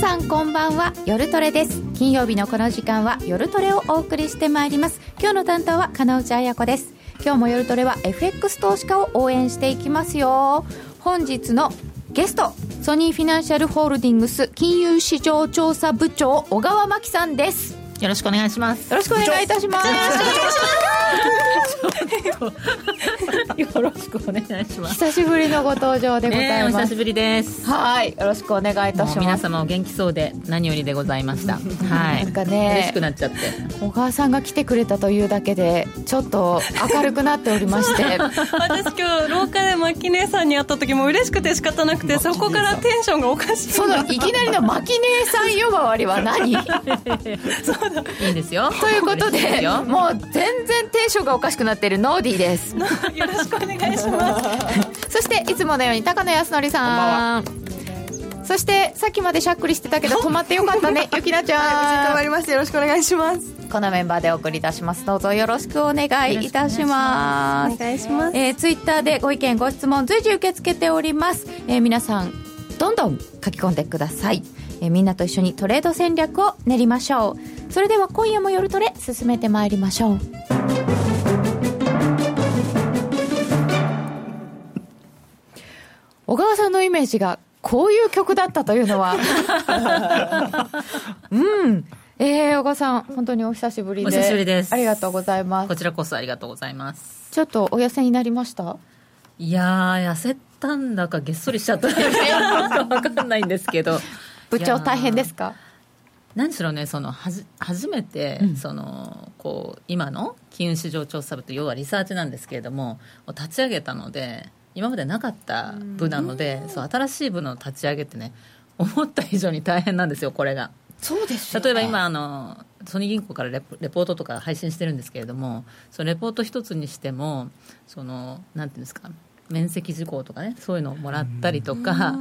さんこんばんは夜トレです。金曜日のこの時間は夜トレをお送りしてまいります。今日の担当は金内彩子です。今日も夜トレは FX 投資家を応援していきますよ。本日のゲストソニーフィナンシャルホールディングス金融市場調査部長小川真紀さんです。よろしくお願いします。よろしくお願いいたします。よろしくお願いします。久しぶりのご登場でございます、お久しぶりです。はいよろしくお願いいたします。皆様お元気そうで何よりでございました。はい。なんかね嬉しくなっちゃって。小川さんが来てくれたというだけでちょっと明るくなっておりまして。私今日廊下でマキ姉さんに会った時も嬉しくて仕方なくてそこからテンションがおかしいそのいきなりのマキ姉さん呼ばわりは何？いいんですよ。ということでよ。もう全然テンションがおかしくなっているノーディーです。よろしくお願いします。そしていつものように高野康則さんそしてさっきまでしゃっくりしてたけど 止まってよかったねゆきなちゃん。頑張りましてよろしくお願いします。このメンバーでお送りいたします。どうぞよろしくお願いいたします。お願いします。えー、ツイッターでご意見ご質問随時受け付けております、えー皆さんどんどん書き込んでください、えーみんなと一緒にトレード戦略を練りましょう。それでは今夜も夜トレ進めてまいりましょう。小川さんのイメージがこういう曲だったというのは。うん。えー、小川さん本当にお久しぶりで。お久しぶりです。ありがとうございます。こちらこそありがとうございます。ちょっとお痩せになりました？いやー痩せたんだかげっそりしちゃったんだか分かんないんですけど部長大変ですか？何しろねそのはじ初めて、うん。そのこう今の金融市場調査部って要はリサーチなんですけれどもを立ち上げたので今までなかった部なのでそう新しい部の立ち上げってね思った以上に大変なんですよこれが。そうです例えば今あのソニー銀行からレポレポートとか配信してるんですけれどもそのレポート一つにしてもそのなんていうんですか面積事項とかねそういうのをもらったりとか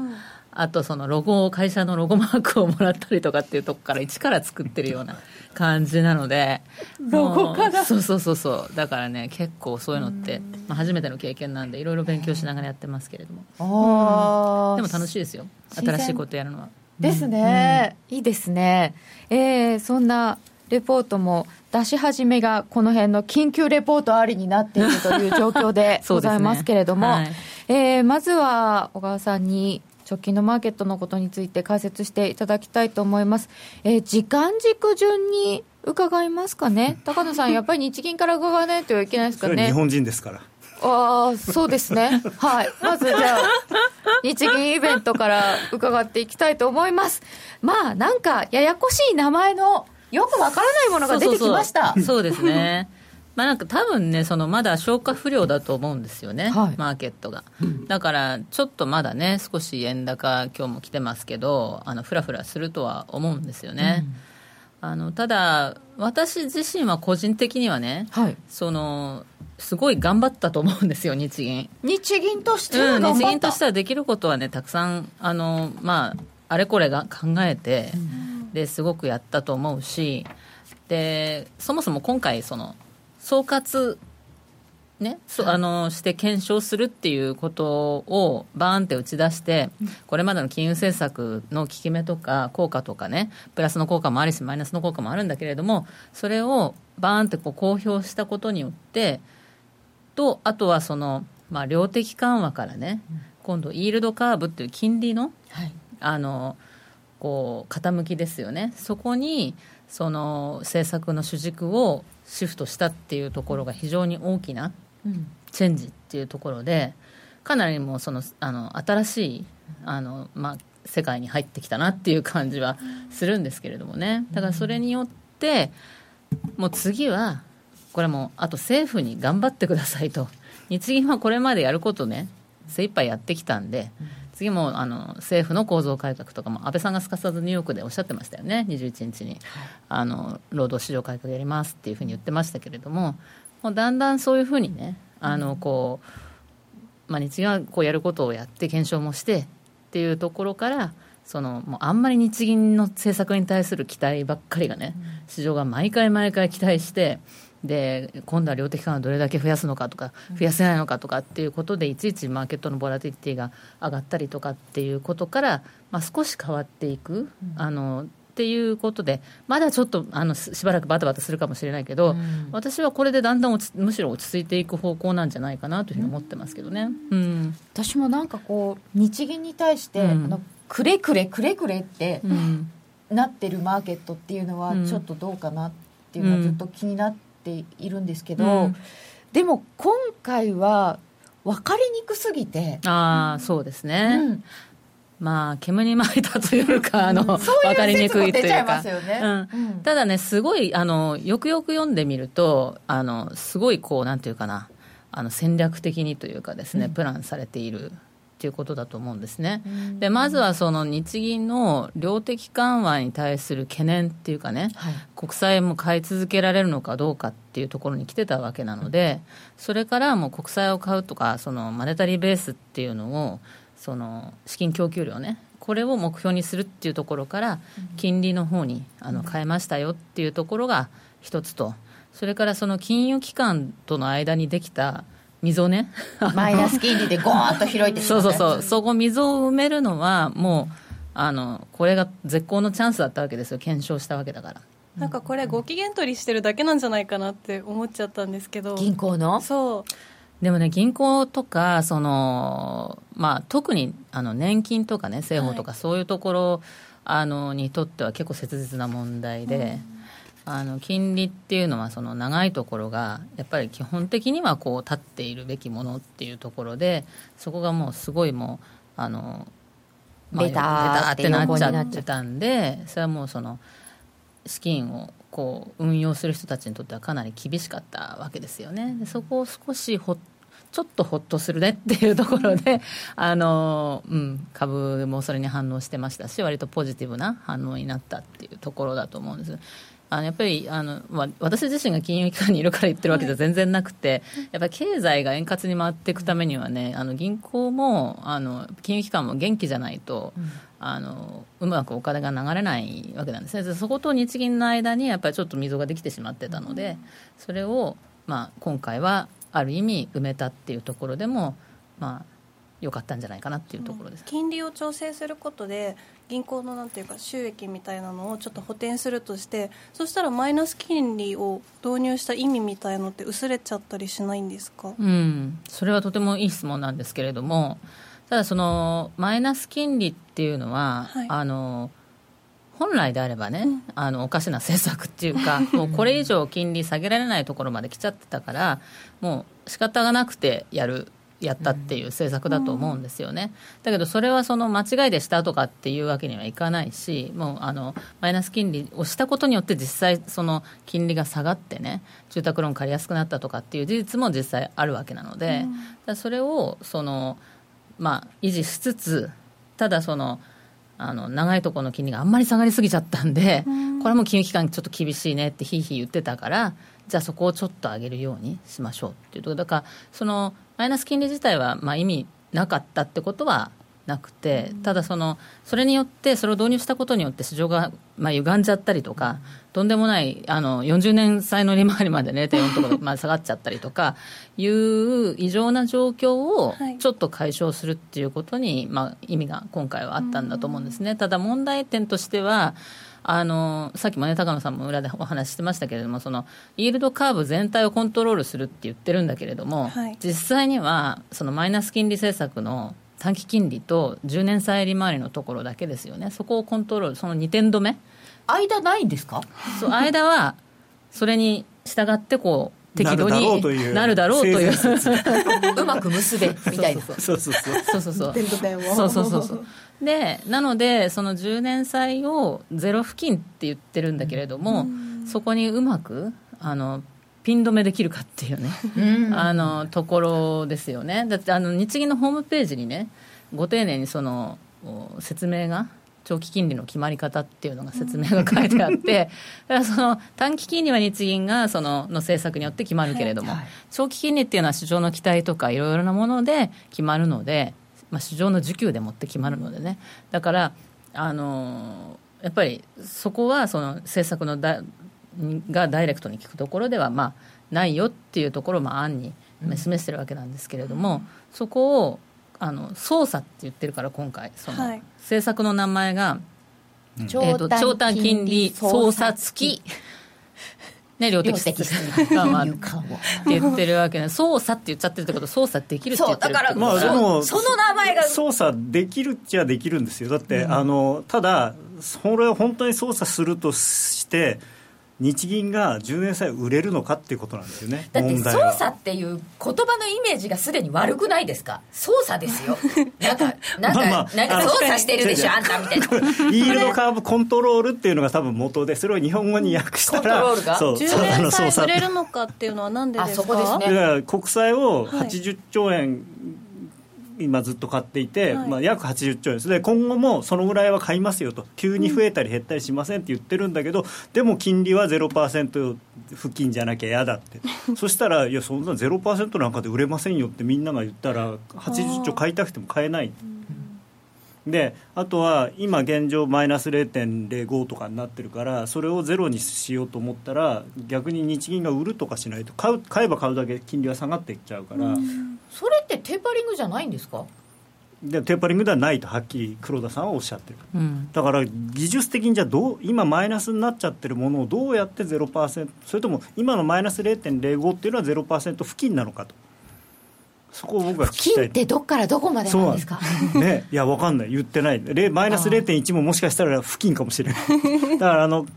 あとそのロゴを会社のロゴマークをもらったりとかっていうとこから一から作ってるような感じなのでロゴから？そうそうそうそう。だからね結構そういうのって、まあ、初めての経験なんでいろいろ勉強しながらやってますけれども。あー。でも楽しいですよ。新しいことやるのは。ですね、いいですね。えー、そんなレポートも出し始めがこの辺の緊急レポートありになっているという状況で そうですね。ございますけれども、はい。えーまずは小川さんに直近のマーケットのことについて解説していただきたいと思います、えー時間軸順に伺いますかね高野さんやっぱり日銀から伺わないといけないですかね日本人ですからああ、そうですね。はい。まずじゃあ、日銀イベントから伺っていきたいと思います。まあ、なんか、ややこしい名前の、よくわからないものが出てきました。そうそうそうそうですねまあなんか多分ねそのまだ消化不良だと思うんですよね、はい。マーケットが、だからちょっとまだね少し円高今日も来てますけどあのフラフラするとは思うんですよね、あのただ私自身は個人的にはねはい。そのすごい頑張ったと思うんですよ日銀。日銀としてうん、は頑張った、日銀としてはできることはねたくさんあの、まあ、あれこれが考えて、ですごくやったと思うしでそもそも今回その総括ね、そあのして検証するっていうことをバーンって打ち出して、これまでの金融政策の効き目とか効果とかね、プラスの効果もあるし、マイナスの効果もあるんだけれども、それをバーンってこう公表したことによって、とあとはその、まあ、量的緩和からね、今度、イールドカーブっていう金利のはい。あのこう傾きですよね、そこにその政策の主軸をシフトしたっていうところが非常に大きなうん。チェンジっていうところで、かなりもうそのあの新しいあの、まあ、世界に入ってきたなっていう感じはするんですけれどもね、だからそれによって、もう次は、これもうあと政府に頑張ってくださいと、日銀はこれまでやることね、精一杯やってきたんで、次もあの政府の構造改革とかも、安倍さんがすかさずニューヨークでおっしゃってましたよね、21日に、あの労働市場改革やりますっていうふうに言ってましたけれども、もうだんだんそういうふうにね、あのこうまあ、日銀はこうやることをやって、検証もしてっていうところから、そのもうあんまり日銀の政策に対する期待ばっかりがね、市場が毎回毎回期待して、で今度は量的緩和どれだけ増やすのかとか増やせないのかとかっていうことでいちいちマーケットのボラティリティが上がったりとかっていうことから、まあ、少し変わっていく、あのっていうことでまだちょっとあのししばらくバタバタするかもしれないけど、私はこれでだんだんむしろ落ち着いていく方向なんじゃないかなというふうに思ってますけどね。うん。私もなんかこう日銀に対して、うん。あのくれくれくれくれってうん。なってるマーケットっていうのはうん。ちょっとどうかなっていうのはずっと気になっているんですけど、うん。でも今回は分かりにくすぎて、ああそうですね、うん。まあ煙に巻いたというかあのそう分かりにくいというか。ただね、すごいあのよくよく読んでみると、あのすごいこうなんていうかな、あの戦略的にというかですね、プランされているっていうことだと思うんですね。でまずはその日銀の量的緩和に対する懸念っていうかね、はい。国債も買い続けられるのかどうかっていうところに来てたわけなので、それからもう国債を買うとか、そのマネタリーベースっていうのを、その資金供給量ね、これを目標にするっていうところから、金利の方にあの変えましたよっていうところが一つと、それからその金融機関との間にできた溝ね。マイナス金利でゴーンと広いてそうそうそう、そこ溝を埋めるのは、もう、あのこれが絶好のチャンスだったわけですよ、検証したわけだから。なんかこれご機嫌取りしてるだけなんじゃないかなって思っちゃったんですけど。銀行の？そう。でもね、銀行とか、そのまあ、特にあの年金とかね、政法とか、そういうところ、あのにとっては結構切実な問題で、あの金利っていうのは、その長いところが、やっぱり基本的にはこう立っているべきものっていうところで、そこがもうすごいもう、あのベターってベターってなっちゃってたんで、それはもうその、資金をこう運用する人たちにとってはかなり厳しかったわけですよね。でそこを少しほっちょっとほっとするねっていうところで、あのうん、株もそれに反応してましたし、割とポジティブな反応になったっていうところだと思うんです。あのやっぱりあの、まあ、私自身が金融機関にいるから言ってるわけじゃ全然なくて、やっぱり経済が円滑に回っていくためにはね、あの銀行もあの金融機関も元気じゃないと、あのうまくお金が流れないわけなんですね、でそこと日銀の間にやっぱりちょっと溝ができてしまってたので、それを、まあ、今回はある意味埋めたっていうところでも、まあ、良かったんじゃないかなっていうところです。金利を調整することで銀行のなんていうか収益みたいなのをちょっと補填するとしてそしたらマイナス金利を導入した意味みたいのって薄れちゃったりしないんですか、うん、それはとてもいい質問なんですけれども、ただそのマイナス金利っていうのは、はいあの本来であればね、あのおかしな政策っていうか、もうこれ以上金利下げられないところまで来ちゃってたから、もう仕方がなくてやる。やったっていう政策だと思うんですよね、だけどそれはその間違いでしたとかっていうわけにはいかないし、もうあのマイナス金利をしたことによって、実際、その金利が下がってね、住宅ローン借りやすくなったとかっていう事実も実際あるわけなので、だからそれをその、まあ、維持しつつ、ただその、あの長いところの金利があんまり下がりすぎちゃったんで、これはもう金融機関、ちょっと厳しいねってひいひい言ってたから、じゃあそこをちょっと上げるようにしましょうっていうところ、だから、そのマイナス金利自体はまあ意味なかったってことはなくて、ただその、それによって、それを導入したことによって、市場がまあ歪んじゃったりとか、とんでもないあの40年債の利回りまで0.4とか まで下がっちゃったりとかいう異常な状況をはい。ちょっと解消するっていうことに、まあ、意味が今回はあったんだと思うんですね。ただ問題点としてはあのさっきもね高野さんも裏でお話ししてましたけれどもそのイールドカーブ全体をコントロールするって言ってるんだけれども、はい。実際にはそのマイナス金利政策の短期金利と10年債利回りのところだけですよね。そこをコントロールその2点止め？間ないんですか？そう間はそれに従ってこう適度なるだろうにというなるだろうという。うまく結べみたいな。そうそうそうそう。そうそうそう。そうそうそうそう。でなのでその10年債をゼロ付近って言ってるんだけれども、そこにうまくあのピン止めできるかっていうね、うん。あのところですよね。だってあの日銀のホームページにねご丁寧にそのお説明が長期金利の決まり方っていうのが説明が書いてあって、だからその短期金利は日銀がそのの政策によって決まるけれども、はいはい。長期金利っていうのは市場の期待とかいろいろなもので決まるので、まあ、市場の需給でもって決まるのでね。だから、あのやっぱりそこはその政策のだがダイレクトに聞くところでは、まあ、ないよっていうところも案に示してるわけなんですけれども、そこをあの操作って言ってるから今回その、はい。政策の名前が、えー、と長長短金利操作付き、ね、量的量的緩和って言ってるわけで操作って言っちゃってるってことは操作できるって言ってるってこと。まあでもその名前が。操作できるっちゃできるんですよ。だって、あのただそれを本当に操作するとして日銀が10年債売れるのかっていうことなんですよね。だって操作っていう言葉のイメージがすでに悪くないですか？操作ですよ。なんかなんか、まあまあなんか操作してるでしょあんたみたいな。イールドカーブコントロールっていうのが多分元でそれを日本語に訳したらコントロールが？そう10そうあ年の操作。債売れるのかっていうのはなんでですか？あそこですね。国債をはい80兆円、今ずっと買っていて、はいまあ、約80兆円です。で今後もそのぐらいは買いますよと。急に増えたり減ったりしませんって言ってるんだけど、でも金利は0%付近じゃなきゃ嫌だって。そしたらいやそんな0%なんかで売れませんよってみんなが言ったら80兆買いたくても買えない。であとは今現状マイナス0.05とかになってるからそれをゼロにしようと思ったら逆に日銀が売るとかしないと買う買えば買うだけ金利は下がっていっちゃうから、それってテーパリングじゃないんですか？でテーパリングではないとはっきり黒田さんはおっしゃってる。うん。だから技術的にじゃあどう今マイナスになっちゃってるものをどうやって0%それとも今のマイナス0.05っていうのは0%付近なのかと。そこを僕は聞きたい。金ってどっからどこまでなんですか？ね、いや、わかんない、言ってない、レマイナス0.1ももしかしたら付近かもしれない、だからあの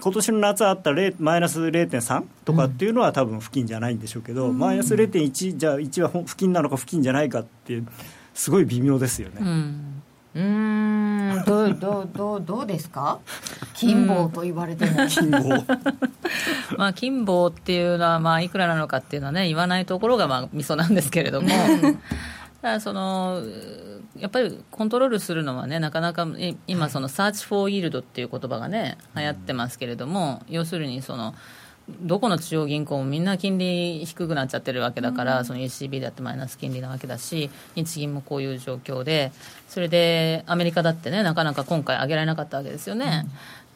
今年の夏あった0マイナス0.3とかっていうのは、多分付近じゃないんでしょうけど、マイナス0.1、じゃあ1は付近なのか付近じゃないかって、すごい微妙ですよね。うん。うーん。どうどうどう どうですか？金棒と言われても。金棒。まあ、金棒っていうのは、まあ、いくらなのかっていうのはね、言わないところが、まあ、ミソなんですけれども、ただその、やっぱりコントロールするのはね、なかなか、い今、その、 search for yield っていう言葉がね、流行ってますけれども、要するに、その、どこの中央銀行もみんな金利低くなっちゃってるわけだから、その ECB だってマイナス金利なわけだし、日銀もこういう状況で、それでアメリカだってね、なかなか今回上げられなかったわけですよね。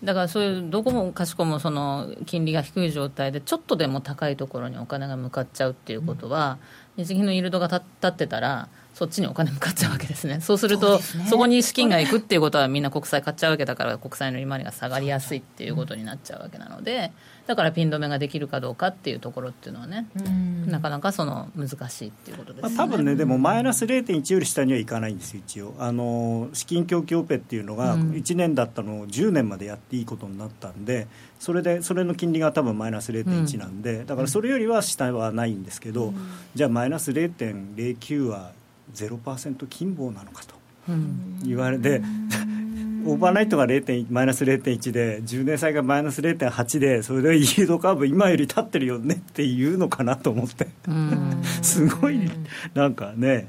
だからそういうどこもかしこもその金利が低い状態でちょっとでも高いところにお金が向かっちゃうっていうことは、日銀のイールドが立立ってたらそっちにお金向かっちゃうわけですね。そうするとそ,、こに資金が行くっていうことはみんな国債買っちゃうわけだから国債の利回りが下がりやすいっていうことになっちゃうわけなのでだからピン止めができるかどうかっていうところっていうのはね、なかなかその難しいっていうことですまあ、ね。多分ね、でもマイナス0.1より下にはいかないんですよ、一応、あの資金供給オペっていうのが、うん。1年だったのを10年までやっていいことになったんで、それでそれの金利が多分マイナス0.1なんで、だからそれよりは下はないんですけど、じゃあ、マイナス0.09は0%金棒なのかとうん。言われて、オーバーナイトが0.1マイナス0.1で、10年債がマイナス0.8で、それでイールドカーブ、今より立ってるよねっていうのかなと思って。うん。すごいなんかね、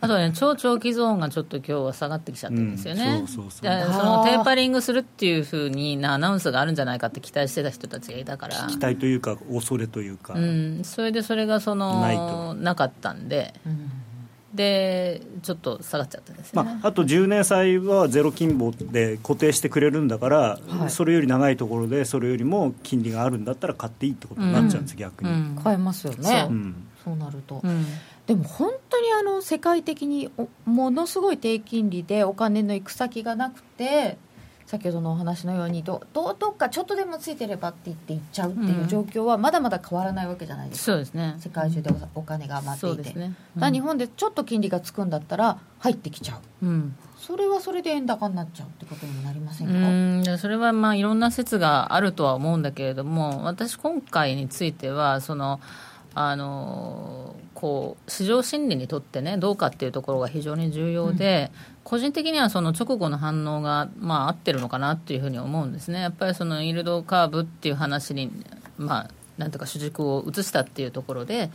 あとね、超長期ゾーンがちょっと今日は下がってきちゃってるんですよね。うんそうそうそう。でそのテーパリングするっていうふうになアナウンスがあるんじゃないかって期待してた人たちがいたから、期待というか、恐れというか、うん、それでそれがそないのと。なかったんで、でちょっと下がっちゃったんですよね。まあ、あと10年債はゼロ金棒で固定してくれるんだから、はい。それより長いところで、それよりも金利があるんだったら買っていいってことになっちゃうんです、逆に。うん。買えますよそねう。うん。そうなると、うんでも本当にあの世界的におものすごい低金利でお金の行く先がなくて先ほどのお話のようにどどどっかちょっとでもついてればって言って行っちゃうっていう状況はまだまだ変わらないわけじゃないですか、そうですね。世界中でおお金が余っていて、そうですね。だから日本でちょっと金利がつくんだったら入ってきちゃう。うん。それはそれで円高になっちゃうってことになりませんうか、それはまあいろんな説があるとは思うんだけれども私今回についてはそのあのこう市場心理にとってねどうかっていうところが非常に重要で、個人的にはその直後の反応がまあ合ってるのかなっていうふうに思うんですね。やっぱりそのイールドカーブっていう話にまあなんとか主軸を移したっていうところで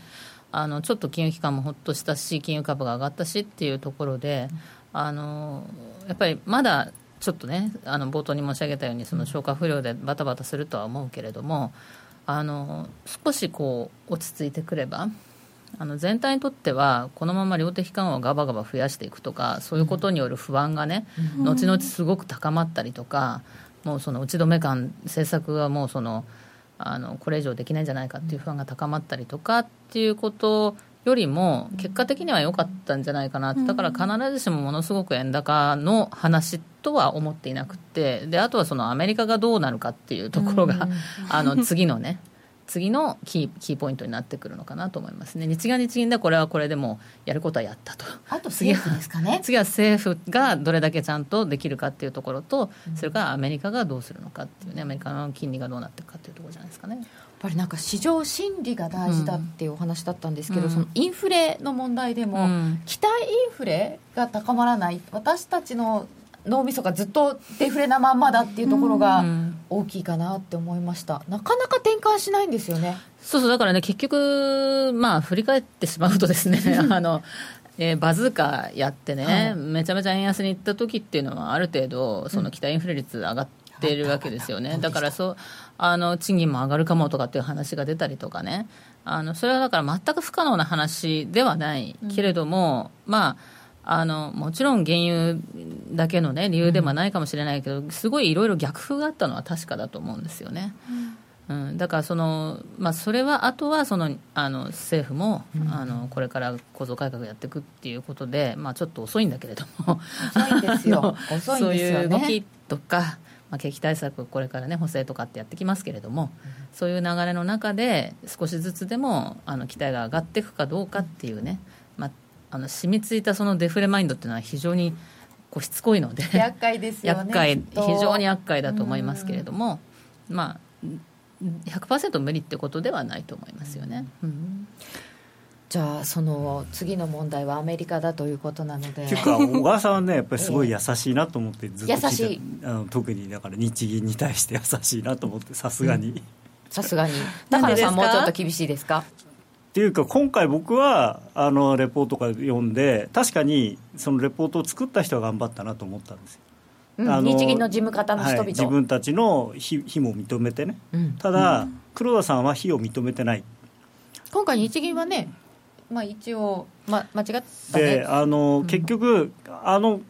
あのちょっと金融機関もほっとしたし金融株が上がったしっていうところで、あのやっぱりまだちょっとねあの冒頭に申し上げたようにその消化不良でバタバタするとは思うけれどもあの少しこう落ち着いてくればあの全体にとってはこのまま量的緩和をガバガバ増やしていくとかそういうことによる不安がね、後々すごく高まったりとかもうその打ち止め感政策がもうそのあのこれ以上できないんじゃないかっていう不安が高まったりとかっていうことよりも結果的には良かったんじゃないかなだから必ずしもものすごく円高の話とは思っていなくて。であとはそのアメリカがどうなるかっていうところが、あの次のね次のキーキーポイントになってくるのかなと思いますね。日銀日銀でこれはこれでもやることはやったと。あと政府ですかね。次は政府がどれだけちゃんとできるかっていうところと、それからアメリカがどうするのかっていうねアメリカの金利がどうなっていくかっていうところじゃないですかねぱりなんか市場心理が大事だっていうお話だったんですけど、うん。そのインフレの問題でも、うん。期待インフレが高まらない私たちの脳みそがずっとデフレなまんまだっていうところがうん。大きいかなって思いました。なかなか転換しないんですよね。そうそうだからね結局まあ振り返ってしまうとですね あの、えーバズーカやってね、はい。めちゃめちゃ円安に行った時っていうのはある程度その期待インフレ率上がっているわけですよね、だからそうあの賃金も上がるかもとかっていう話が出たりとかね。あのそれはだから全く不可能な話ではないけれども、まああのもちろん原油だけの、ね、理由ではないかもしれないけど、すごいいろいろ逆風があったのは確かだと思うんですよね。うん、だからその、まあ、それはあとはそのあの政府も、あのこれから構造改革やっていくっていうことで、まあ、ちょっと遅いんだけれども。遅いんですよ。遅いんですよね。そういう動きとか、まあ、景気対策これからね補正とかってやってきますけれども、そういう流れの中で少しずつでもあの期待が上がっていくかどうかっていうね、まあ、あの染みついたそのデフレマインドっていうのは非常にこうしつこいので厄介ですよね厄介非常に厄介だと思いますけれども、まあ100%無理ってことではないと思いますよね。うんじゃあその次の問題はアメリカだということなので。っていうか小川さんはねやっぱりすごい優しいなと思ってずっと聞いて優しい。あの特にだから日銀に対して優しいなと思ってさすがに、さすがに。高野さんもうちょっと厳しいですか？っていうか今回僕はあのレポートから読んで確かにそのレポートを作った人は頑張ったなと思ったんですよ、うん。あの日銀の事務方の人々、はい自分たちの非非も認めてね。うん。ただ、黒田さんは非を認めてない。今回日銀はねまあ一応、ま、間違ったでねあの結局あの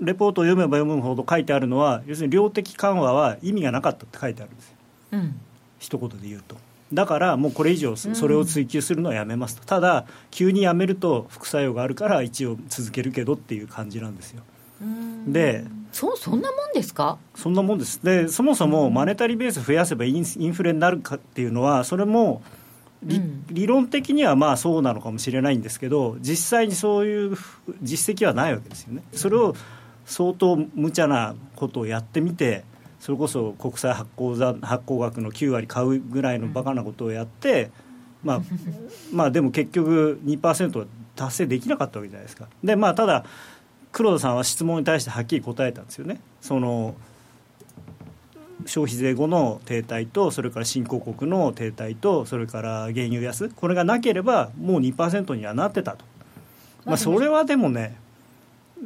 レポートを読めば読むほど書いてあるのは要するに量的緩和は意味がなかったって書いてあるんですよ。うん。一言で言うと。だからもうこれ以上そそれを追求するのはやめますと、ただ急にやめると副作用があるから一応続けるけどっていう感じなんですよ。でそうそんなもんですか？そんなもんです。でそもそもマネタリーベース増やせばインインフレになるかっていうのはそれも理,、うん。理論的にはまあそうなのかもしれないんですけど実際にそういう実績はないわけですよね。それを相当無茶なことをやってみてそれこそ国債発行ざ発行額の9割買うぐらいのバカなことをやって、まあ、まあでも結局2%は達成できなかったわけじゃないですか。でまあただ黒田さんは質問に対してはっきり答えたんですよね。その消費税後の停滞とそれから新興国の停滞とそれから原油安これがなければもう2%にはなってたと、まあ、それはでもね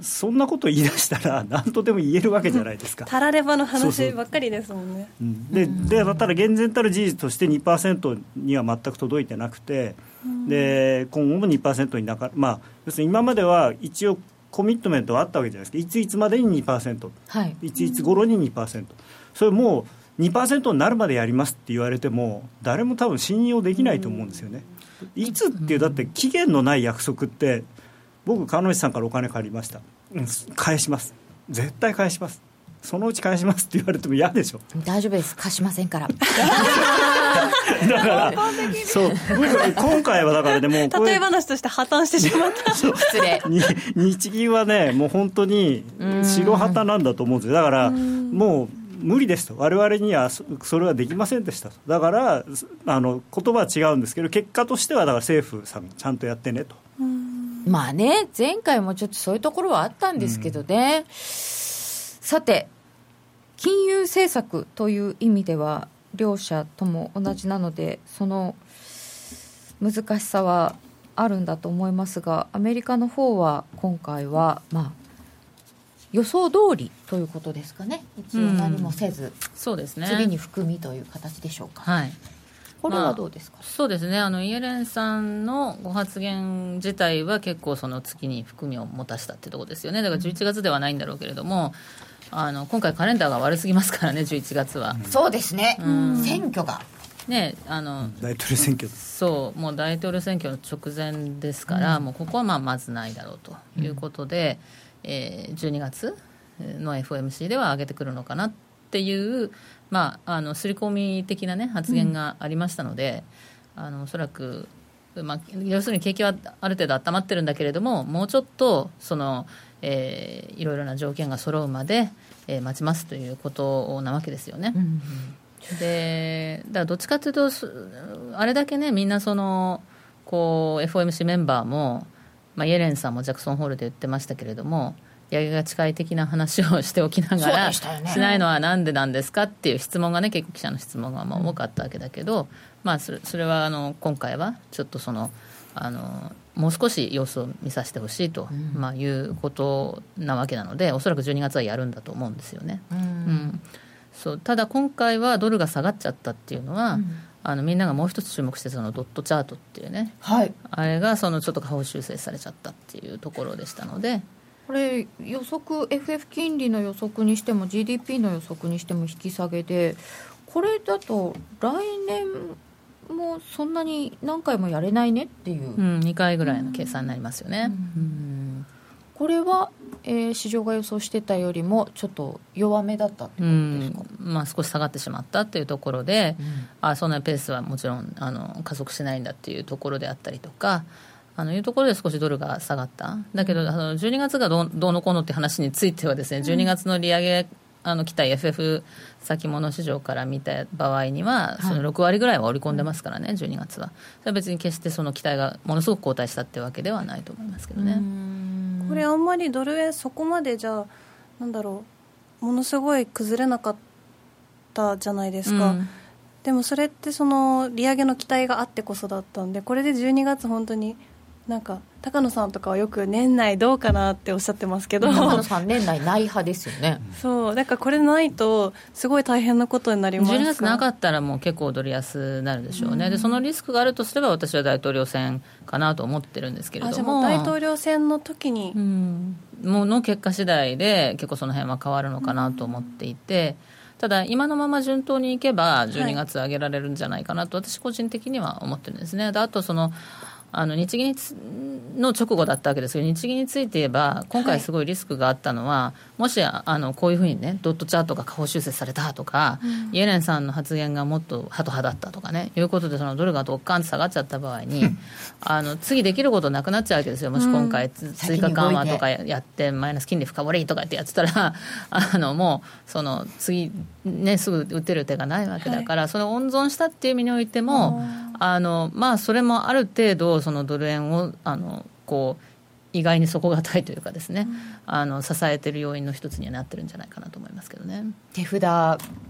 そんなこと言い出したら何とでも言えるわけじゃないですか。たらればの話ばっかりですもんね。うん。ででだったら厳然たる事実として2%には全く届いてなくて、で今後も2%になか、まあ、要するに今までは一応コミットメントはあったわけじゃないですか。いついつまでに2%はい。いついつ頃に2%それもう2%になるまでやりますって言われても誰も多分信用できないと思うんですよね。いつっていうだって期限のない約束って僕彼女さんからお金借りました、うん。返します。絶対返します。そのうち返しますって言われても嫌でしょ。大丈夫です。貸しませんから。だからそう。今回はだからでも例え話として破綻してしまった。失礼。に日銀はねもう本当に白旗なんだと思うんですよ。だからもう無理ですと。我々にはそそれはできませんでしたと。だからあの言葉は違うんですけど結果としてはだから政府さんちゃんとやってねと。まあね前回もちょっとそういうところはあったんですけどね、さて金融政策という意味では両者とも同じなのでその難しさはあるんだと思いますがアメリカの方は今回はまあ予想通りということですかね。一応何もせず、そうですね。次に含みという形でしょうか、はい。これはどうですか、そうですね。あのイエレンさんのご発言自体は結構その月に含みを持たしたってとこですよね。だから11月ではないんだろうけれども、あの今回カレンダーが悪すぎますからね11月は、そうですね、ん。選挙が。ねあの大統領選挙。そう。もう大統領選挙の直前ですから、うん、もうここはまあまずないだろうということで、うん、えー、12月の FOMC では上げてくるのかなっていう、まあ、あの刷り込み的な、ね、発言がありましたので、うん、あのおそらく、まあ、要するに景気はある程度温まってるんだけれどももうちょっとその、えー、いろいろな条件が揃うまで、えー、待ちますということなわけですよね。うんでだからどっちかというとあれだけねみんなそのこう FOMC メンバーも、まあ、イエレンさんもジャクソンホールで言ってましたけれども八木が近い的な話をしておきながら、ね、しないのはなんでなんですかっていう質問がね結構記者の質問がまあ多かったわけだけど、うん、まあ、それそれはあの今回はちょっとそのあのもう少し様子を見させてほしいと、うん、まあ、いうことなわけなのでおそらく12月はやるんだと思うんですよね。うん、うん。そうただ今回はドルが下がっちゃったっていうのは、うん、あのみんながもう一つ注目してそのドットチャートっていうね、はい、あれがそのちょっと下方修正されちゃったっていうところでしたので。これ予測 FF 金利の予測にしても GDP の予測にしても引き下げでこれだと来年もそんなに何回もやれないねっていう、うん、2回ぐらいの計算になりますよね、うん、うん、これはえー、市場が予想してたよりもちょっと弱めだったってことですか、まあ、少し下がってしまったっていうところで、うん、あそんなペースはもちろんあの加速しないんだっていうところであったりとか。あのいうところで少しドルが下がった、だけど、あの12月がどうどうのこうのって話については、ですね12月の利上げあの期待 FF 先物市場から見た場合には、その6割ぐらいは織り込んでますからね、12月は。それは別に決してその期待がものすごく後退したってわけではないと思いますけどね。これあんまりドル円そこまでじゃあなんだろうものすごい崩れなかったじゃないですか、うん、でもそれってその利上げの期待があってこそだったんでこれで12月本当になんか高野さんとかはよく年内どうかなっておっしゃってますけど。高野さん年内ない派ですよね。そうだからこれないとすごい大変なことになります。12月なかったらもう結構踊りやすなるでしょうね、うん、でそのリスクがあるとすれば私は大統領選かなと思ってるんですけれども。大統領選の時に、うん、もの結果次第で結構その辺は変わるのかなと思っていて、うん、ただ、今のまま順当にいけば、12月上げられるんじゃないかなと、私個人的には思ってるんですね。あとそのあの日銀の直後だったわけですけど日銀について言えば今回すごいリスクがあったのは、はい、もしあのこういうふうにねドットチャートが下方修正されたとか、うん、イエレンさんの発言がもっとハト派だったとかねいうことでそのドルがドッカンと下がっちゃった場合に あの次できることなくなっちゃうわけですよ。もし今回追加緩和とかやってマイナス金利深掘りとかってやってたら あのもうその次ねすぐ打てる手がないわけだから、はい、それを温存したっていう意味においてもあのまあそれもある程度そのドル円をあのこう意外に底堅いというかですね、うん、あの支えてる要因の一つにはなってるんじゃないかなと思いますけどね。手札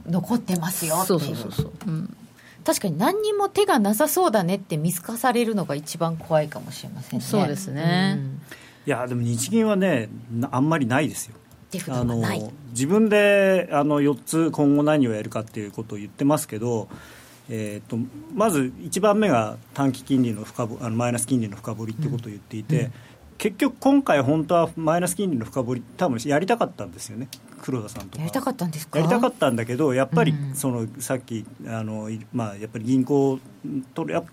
残ってますよそうそうそうそう、うん、確かに何にも手がなさそうだねって見透かされるのが一番怖いかもしれませんね。そうですね、うん、いやでも日銀はねあんまりないですよあの自分であの4つ今後何をやるかっていうことを言ってますけどえーと、まず1番目が短期金利の深あのマイナス金利の深掘りってことを言っていて、うん。うん、結局、今回、本当はマイナス金利の深掘り、多分やりたかったんですよね、黒田さんとか。やりたかったんですか？やりたかったんだけど、やっぱり、そのさっきあの、まあ、やっぱり銀行とや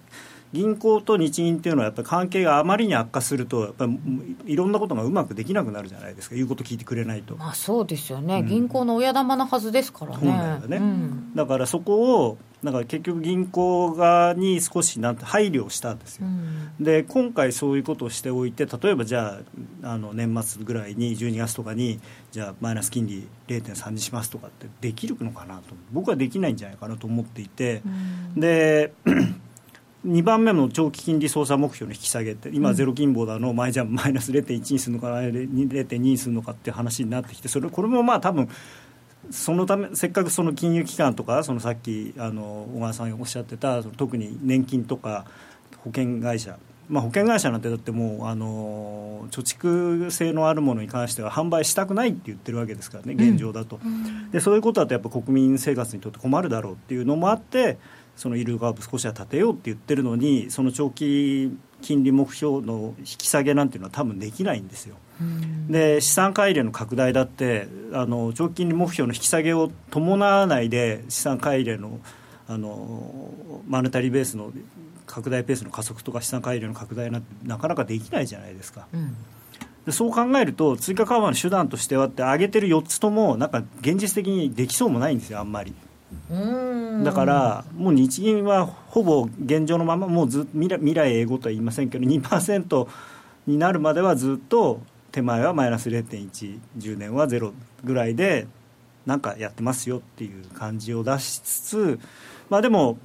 銀行と日銀っていうのはやっぱり関係があまりに悪化するとやっぱりいろんなことがうまくできなくなるじゃないですか。言うこと聞いてくれないと。まあそうですよね、うん、銀行の親玉のはずですからね。だよね、うん、だからそこをだから結局銀行側に少しなんて配慮をしたんですよ、うん、で今回そういうことをしておいて例えばじゃああの年末ぐらいに12月とかにじゃあマイナス金利0.3にしますとかってできるのかなと。僕はできないんじゃないかなと思っていて、で2番目の長期金利操作目標の引き下げって今、ゼロ金棒だの前じゃマイナス0.1にするのか0.2にするのかっていう話になってきてそれこれもまあ多分そのためせっかくその金融機関とかそのさっきあの小川さんがおっしゃってた特に年金とか保険会社。まあ、保険会社なんてだってもうあの貯蓄性のあるものに関しては販売したくないって言ってるわけですからね現状だと、うん、でそういうことだとやっぱ国民生活にとって困るだろうっていうのもあってそのイールーブ少しは立てようって言ってるのにその長期金利目標の引き下げなんていうのは多分できないんですよ。で資産改良の拡大だってあの長期金利目標の引き下げを伴わないで資産改良のあのマネタリーベースの拡大ペースの加速とか資産改良の拡大なんてなかなかできないじゃないですか。うんでそう考えると追加緩和の手段としてはって上げてる4つともなんか現実的にできそうもないんですよあんまりだからもう日銀はほぼ現状のままもうず未来未来英語とは言いませんけど2%になるまではずっと手前はマイナス0.110年はゼロぐらいでなんかやってますよっていう感じを出しつつまあでも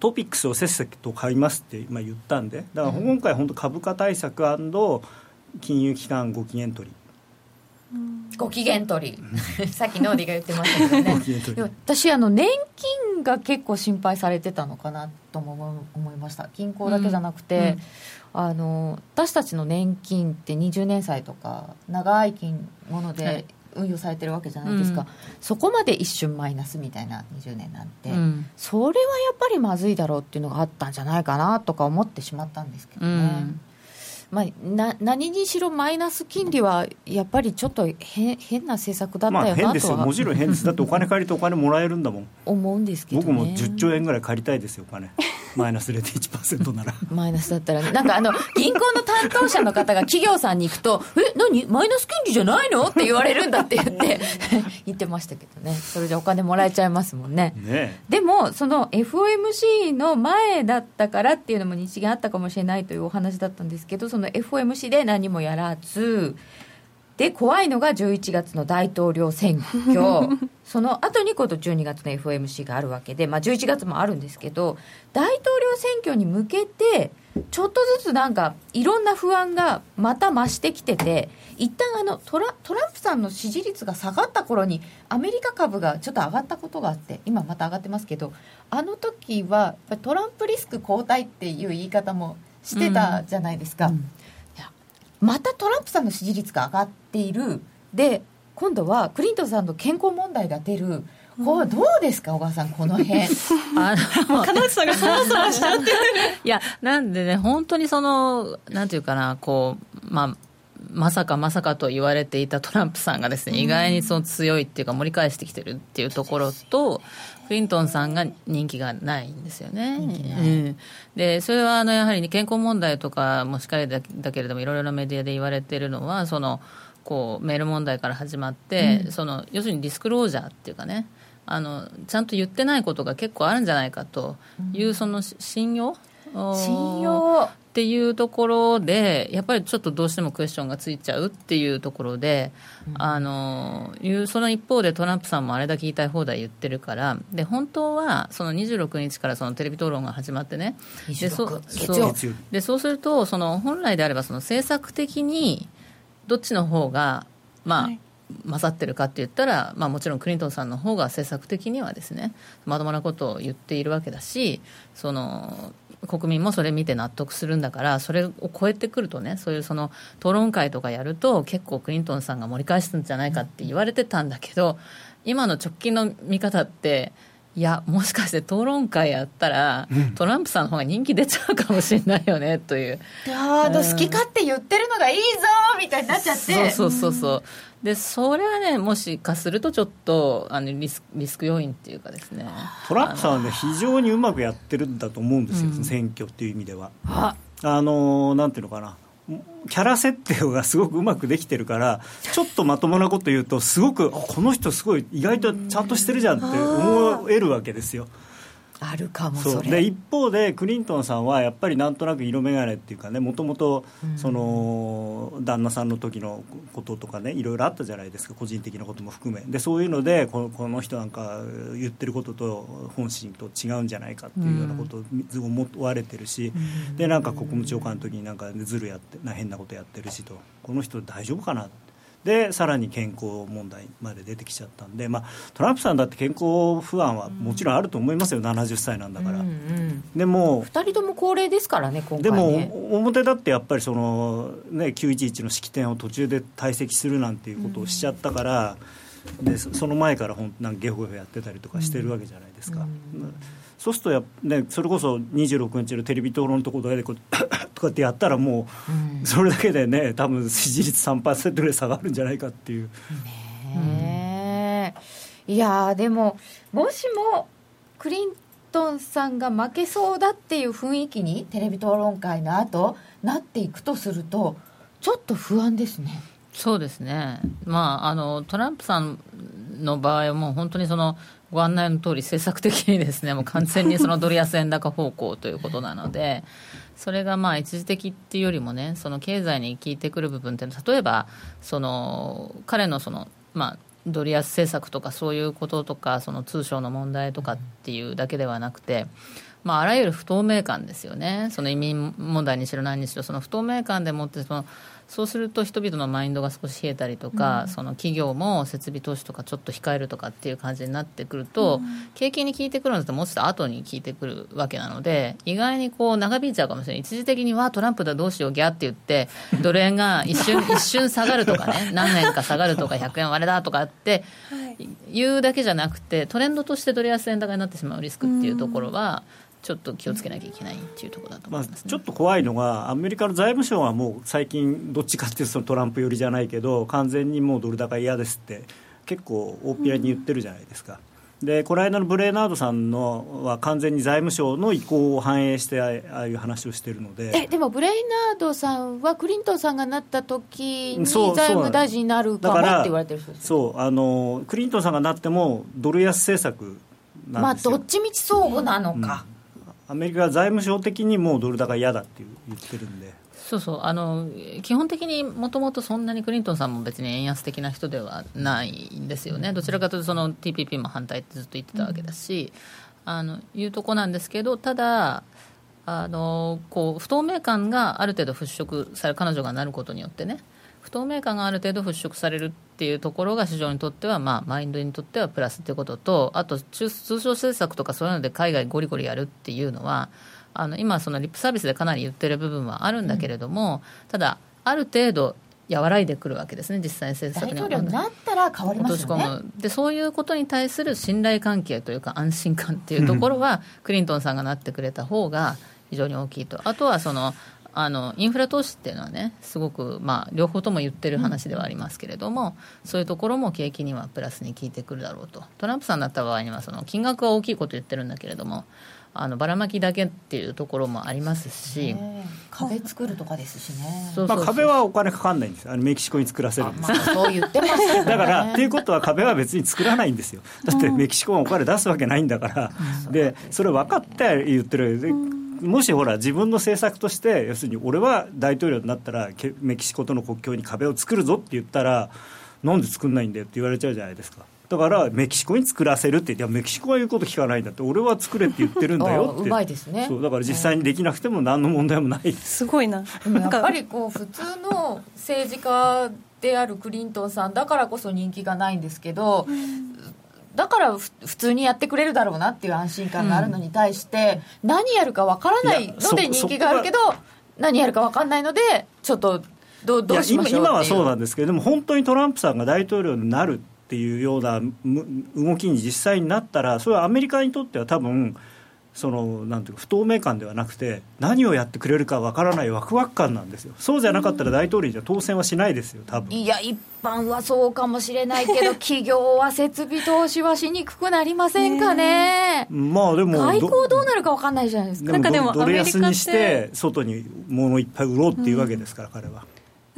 トピックスをせっせと買いますって今言ったんでだから今回本当株価対策金融機関ご機嫌取りご機嫌取り。さっきノーディが言ってましたけどね。私あの年金が結構心配されてたのかなとも思いました。銀行だけじゃなくて、うん。うん、あの私たちの年金って20年債とか長い金もので運用されてるわけじゃないですか、うん、そこまで一瞬マイナスみたいな20年なんて、うん、それはやっぱりまずいだろうっていうのがあったんじゃないかなとか思ってしまったんですけどね。うんまあ、な何にしろマイナス金利はやっぱりちょっと変変な政策だったよなとは、まあ、変ですよ。もちろん変です。だってお金借りてお金もらえるんだもん。思うんですけど、ね、僕も10兆円ぐらい借りたいですよお金。マイナス0.1%なら。マイナスだったら。ねなんかあの銀行の担当者の方が企業さんに行くと「え何？マイナス金利じゃないの?」って言われるんだって言って 言ってましたけどね。それじゃお金もらえちゃいますもんね。ねでもその FOMC の前だったからっていうのも日銀あったかもしれないというお話だったんですけどその FOMC で何もやらずで怖いのが11月の大統領選挙。その後に今度12月の FOMC があるわけで、まあ、11月もあるんですけど大統領選挙に向けてちょっとずつなんかいろんな不安がまた増してきてて一旦あのトラトランプさんの支持率が下がった頃にアメリカ株がちょっと上がったことがあって今また上がってますけどあの時はトランプリスク後退っていう言い方もしてたじゃないですか。うん。うんまたトランプさんの支持率が上がっている。で今度はクリントンさんの健康問題が出る。こうどうですか小川さんこの辺。あの金内さんがそわそわしちゃってい やなんでね本当にそのなんていうかなこうまあまさかまさかと言われていたトランプさんがですね、意外にその強いっていうか盛り返してきてるっていうところと、クリントンさんが人気がないんですよね。うん、でそれはあのやはり、健康問題とかもしっかりだけれどもいろいろなメディアで言われているのはそのこうメール問題から始まって、うん、その要するにディスクロージャーっていうかねあのちゃんと言ってないことが結構あるんじゃないかという、その信用信用っていうところで、やっぱりちょっとどうしてもクエスチョンがついちゃうっていうところで、うん、あのいうその一方でトランプさんもあれだけ言いたい放題言ってるから、で本当はその26日からそのテレビ討論が始まってね、でそそう。でそうすると、その本来であればその政策的にどっちの方がまあ、はい。勝ってるかって言ったら、まあ、もちろんクリントンさんの方が政策的にはですねまともなことを言っているわけだしその国民もそれ見て納得するんだからそれを超えてくるとねそういうその討論会とかやると結構クリントンさんが盛り返すんじゃないかって言われてたんだけど今の直近の見方っていやもしかして討論会やったら、うん、トランプさんの方が人気出ちゃうかもしれないよねという。あ、うん、好き勝手言ってるのがいいぞみたいになっちゃって。そうそうそうそう、でそれはねもしかするとちょっとあのリスリスク要因っていうかですね。トランプさんはね非常にうまくやってるんだと思うんですよ、うん、選挙っていう意味では。あ。のなんていうのかな。キャラ設定がすごくうまくできてるからちょっとまともなこと言うとすごくこの人すごい意外とちゃんとしてるじゃんって思えるわけですよ。あるかもそで一方でクリントンさんはやっぱりなんとなく色眼鏡っていうかねもともとその旦那さんの時のこととかねいろいろあったじゃないですか個人的なことも含め。でそういうのでこのこの人なんか言ってることと本心と違うんじゃないかっていうようなことを思われてるし、でなんか国務長官の時になんかずるやってな変なことやってるしと。この人大丈夫かなってでさらに健康問題まで出てきちゃったんで、まあ、トランプさんだって健康不安はもちろんあると思いますよ、うん、70歳なんだから、うんうん、でも2人とも高齢ですからね今回ね。でも表だってやっぱりその、ね、911の式典を途中で退席するなんていうことをしちゃったから、うん、でその前からほんなんゲホゲホやってたりとかしてるわけじゃないですか。うんそうするとや、ね、それこそ26日のテレビ討論のところでこう とかってやったらもう、それだけでね多分支持率3%ぐらい下がるんじゃないかっていう。ねいやでももしもクリントンさんが負けそうだっていう雰囲気にテレビ討論会の後なっていくとするとちょっと不安ですね。そうですね、まあ、あのトランプさんの場合はもう本当にそのご案内の通り政策的にですねもう完全にそのドル安円高方向ということなのでそれがまあ一時的っていうよりもねその経済に効いてくる部分っていうのは例えばその彼のそのまあドル安政策とかそういうこととかその通商の問題とかっていうだけではなくて、まあ、あらゆる不透明感ですよね。その移民問題にしろ何にしろその不透明感でもってそのそうすると人々のマインドが少し冷えたりとか、うん、その企業も設備投資とかちょっと控えるとかっていう感じになってくると、うん、景気に効いてくるのってもうちょっと後に効いてくるわけなので意外にこう長引いちゃうかもしれない。一時的にはトランプだどうしようギャって言ってドル円が一瞬 一瞬下がるとかね何年か下がるとか100円割れだとかって言うだけじゃなくてトレンドとしてドル安円高になってしまうリスクっていうところは、うんちょっと気をつけなきゃいけないっていうところだと思います、ね。まあ、ちょっと怖いのが、アメリカの財務省はもう最近、どっちかっていうとそのトランプ寄りじゃないけど、完全にもうドル高嫌ですって、結構大っぴらに言ってるじゃないですか。でこの間のブレーナードさんのは完全に財務省の意向を反映してああいう話をしてるので。えでもブレイナードさんはクリントンさんがなった時に財務大臣になるかもって言われてる人そうあのクリントンさんがなってもドル安政策まあどっちみちそうなのか、うんアメリカが財務省的にもうドル高嫌だって言ってるんで。そうそう。あの基本的にもともとそんなにクリントンさんも別に円安的な人ではないんですよね、どちらかというとその TPP も反対ってずっと言ってたわけだし、うん、あのいうとこなんですけど、ただ、あのこう不透明感がある程度払拭され彼女がなることによってね、不透明感がある程度払拭されるっていうところが市場にとっては、まあ、マインドにとってはプラスということとあと通商政策とかそういうので海外ゴリゴリやるっていうのはあの今そのリップサービスでかなり言ってる部分はあるんだけれども、うん、ただある程度和らいでくるわけですね、実際に政策に。大統領になったら変わりますよね。でそういうことに対する信頼関係というか、安心感っていうところは、クリントンさんがなってくれた方が非常に大きいと、あとはそのあのインフラ投資っていうのはねすごく、まあ、両方とも言ってる話ではありますけれども、うん、そういうところも景気にはプラスに効いてくるだろうと。トランプさんだった場合にはその金額は大きいこと言ってるんだけれどもあのばらまきだけっていうところもありますし、壁作るとかですしね。まあ、壁はお金かかんないんです。あのメキシコに作らせる。んです、まあ、そう言ってます、ね、だからっていうことは壁は別に作らないんですよ。だってメキシコはお金出すわけないんだから、うん、でそれ分かって言ってる、うんもしほら、自分の政策として、要するに俺は大統領になったら、メキシコとの国境に壁を作るぞって言ったら、なんで作んないんだよって言われちゃうじゃないですか。だからメキシコに作らせるって言って、メキシコは言うこと聞かないんだって、俺は作れって言ってるんだよって、うまいですね。そうだから実際にできなくても、何の問題もない。すごいな、やっぱりこう普通の政治家であるクリントンさんだからこそ人気がないんですけど、だから普通にやってくれるだろうなっていう安心感があるのに対して、うん、何やるかわからないので人気があるけど何やるかわからないのでちょっとどうどうしましょう今はそうなんですけれども本当にトランプさんが大統領になるっていうような動きに実際になったらそれはアメリカにとっては多分そのなんていうか不透明感ではなくて何をやってくれるかわからないワクワク感なんですよ。そうじゃなかったら大統領じゃ当選はしないですよ多分。いや一般はそうかもしれないけど 企業は設備投資はしにくくなりませんかね、まあでも外交どうなるかわかんないじゃないですか。なんかでもドル安にして外に物いっぱい売ろうっていうわけですから、彼は。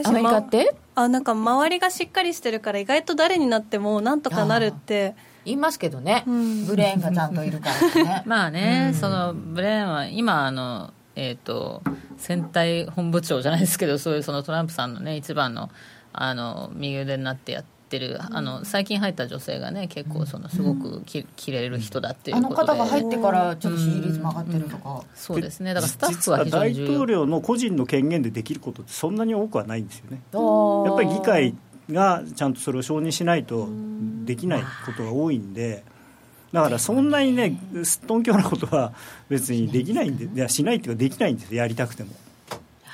アメリカって？あなんか周りがしっかりしてるから意外と誰になってもなんとかなるって言いますけどね、うん、ブレーンがちゃんといるからね。まあね、うん、そのブレーンは今あのえーと、選対本部長じゃないですけどそういうそのトランプさんのね一番のあの右腕になってやってる、あの最近入った女性がね結構そのすごくき、きれる人だっていうことで。あの方が入ってからちょっと支持率も上がってるとか、そうですね。だからスタッフは大統領の個人の権限でできることってそんなに多くはないんですよね。やっぱり議会がちゃんとそれを承認しないとできないことが多いんで。だからそんなにね、すっとんきょうなことは別にできないんで、いやしないっていうか、できないんですやりたくても。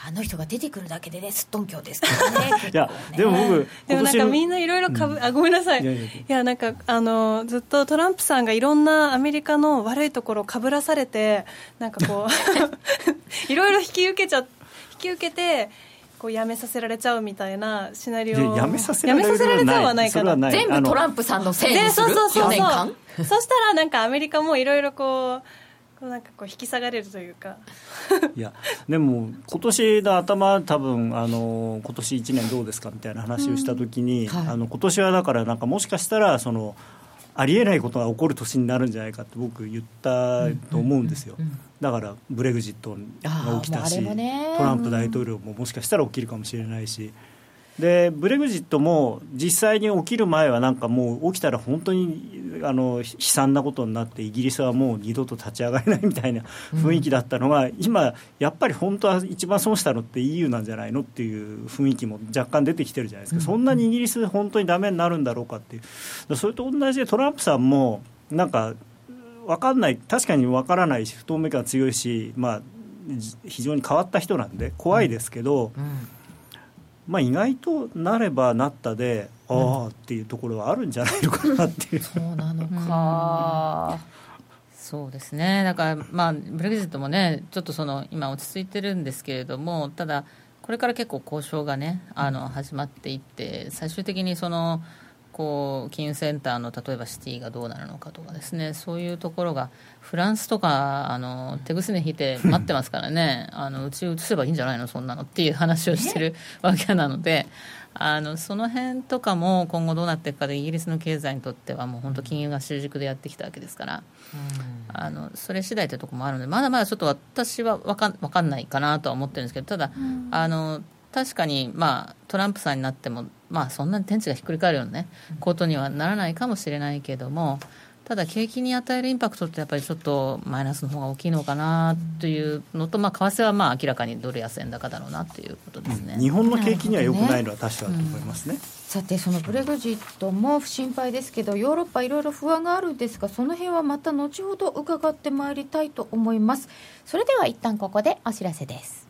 あの人が出てくるだけでね、すっとんきょうですから ね。いや、でも僕、でもなんかみんないろいろかぶ、うん、あ、ごめんなさい。いやいやなんか、あの、ずっとトランプさんがいろんなアメリカの悪いところをかぶらされて、なんかこう、いろいろ引き受けちゃ、引き受けて、こうやめさせられちゃうみたいなシナリオ。やめさせられちゃうはないかな。全部トランプさんのせいにする？そうそうそうそう。そしたらなんかアメリカもいろいろこうこうなんかこう引き下がれるというか。いやでも今年の頭多分あの今年1年どうですかみたいな話をした時に、うんはい、あの今年はだからなんかもしかしたらそのありえないことが起こる年になるんじゃないかって僕言ったと思うんですよ、だからブレグジットが起きたし、トランプ大統領ももしかしたら起きるかもしれないし。でブレグジットも実際に起きる前はなんかもう起きたら本当にあの悲惨なことになってイギリスはもう二度と立ち上がれないみたいな雰囲気だったのが、うん、今やっぱり本当は一番損したのって EU なんじゃないのっていう雰囲気も若干出てきてるじゃないですか、うん、そんなにイギリス本当にダメになるんだろうかっていう。それと同じでトランプさんもなんか分かんない。確かに分からないし不透明感強いし、まあ、非常に変わった人なんで怖いですけど。うんまあ、意外となればなったで、ああっていうところはあるんじゃないのかなっていう。そうなのか、そうですね、だから、まあ、ブレグジットもね、ちょっとその今、落ち着いてるんですけれども、ただ、これから結構交渉がね、あの始まっていって、最終的にその、こう金融センターの例えばシティがどうなるのかとかですね。そういうところがフランスとかあの手ぐすね引いて待ってますからね。あのうち移せばいいんじゃないの？そんなのっていう話をしてるわけなので。あのその辺とかも今後どうなっていくかでイギリスの経済にとってはもう本当金融が主軸でやってきたわけですから、あのそれ次第というところもあるのでまだまだちょっと私は分か分かんないかなとは思ってるんですけどただ、あの確かに、まあ、トランプさんになっても、まあ、そんなに天地がひっくり返るような、ね、ことにはならないかもしれないけども、ただ、景気に与えるインパクトってやっぱりちょっとマイナスの方が大きいのかなというのと、まあ、為替はまあ明らかにドル安円高だろうなということですね、うん、日本の景気にはよくないのは確かだと思いますね、うん、さて、そのブレグジットも不心配ですけど、ヨーロッパ、いろいろ不安があるんですが、その辺はまた後ほど伺ってまいりたいと思います。それでは一旦ここでお知らせです。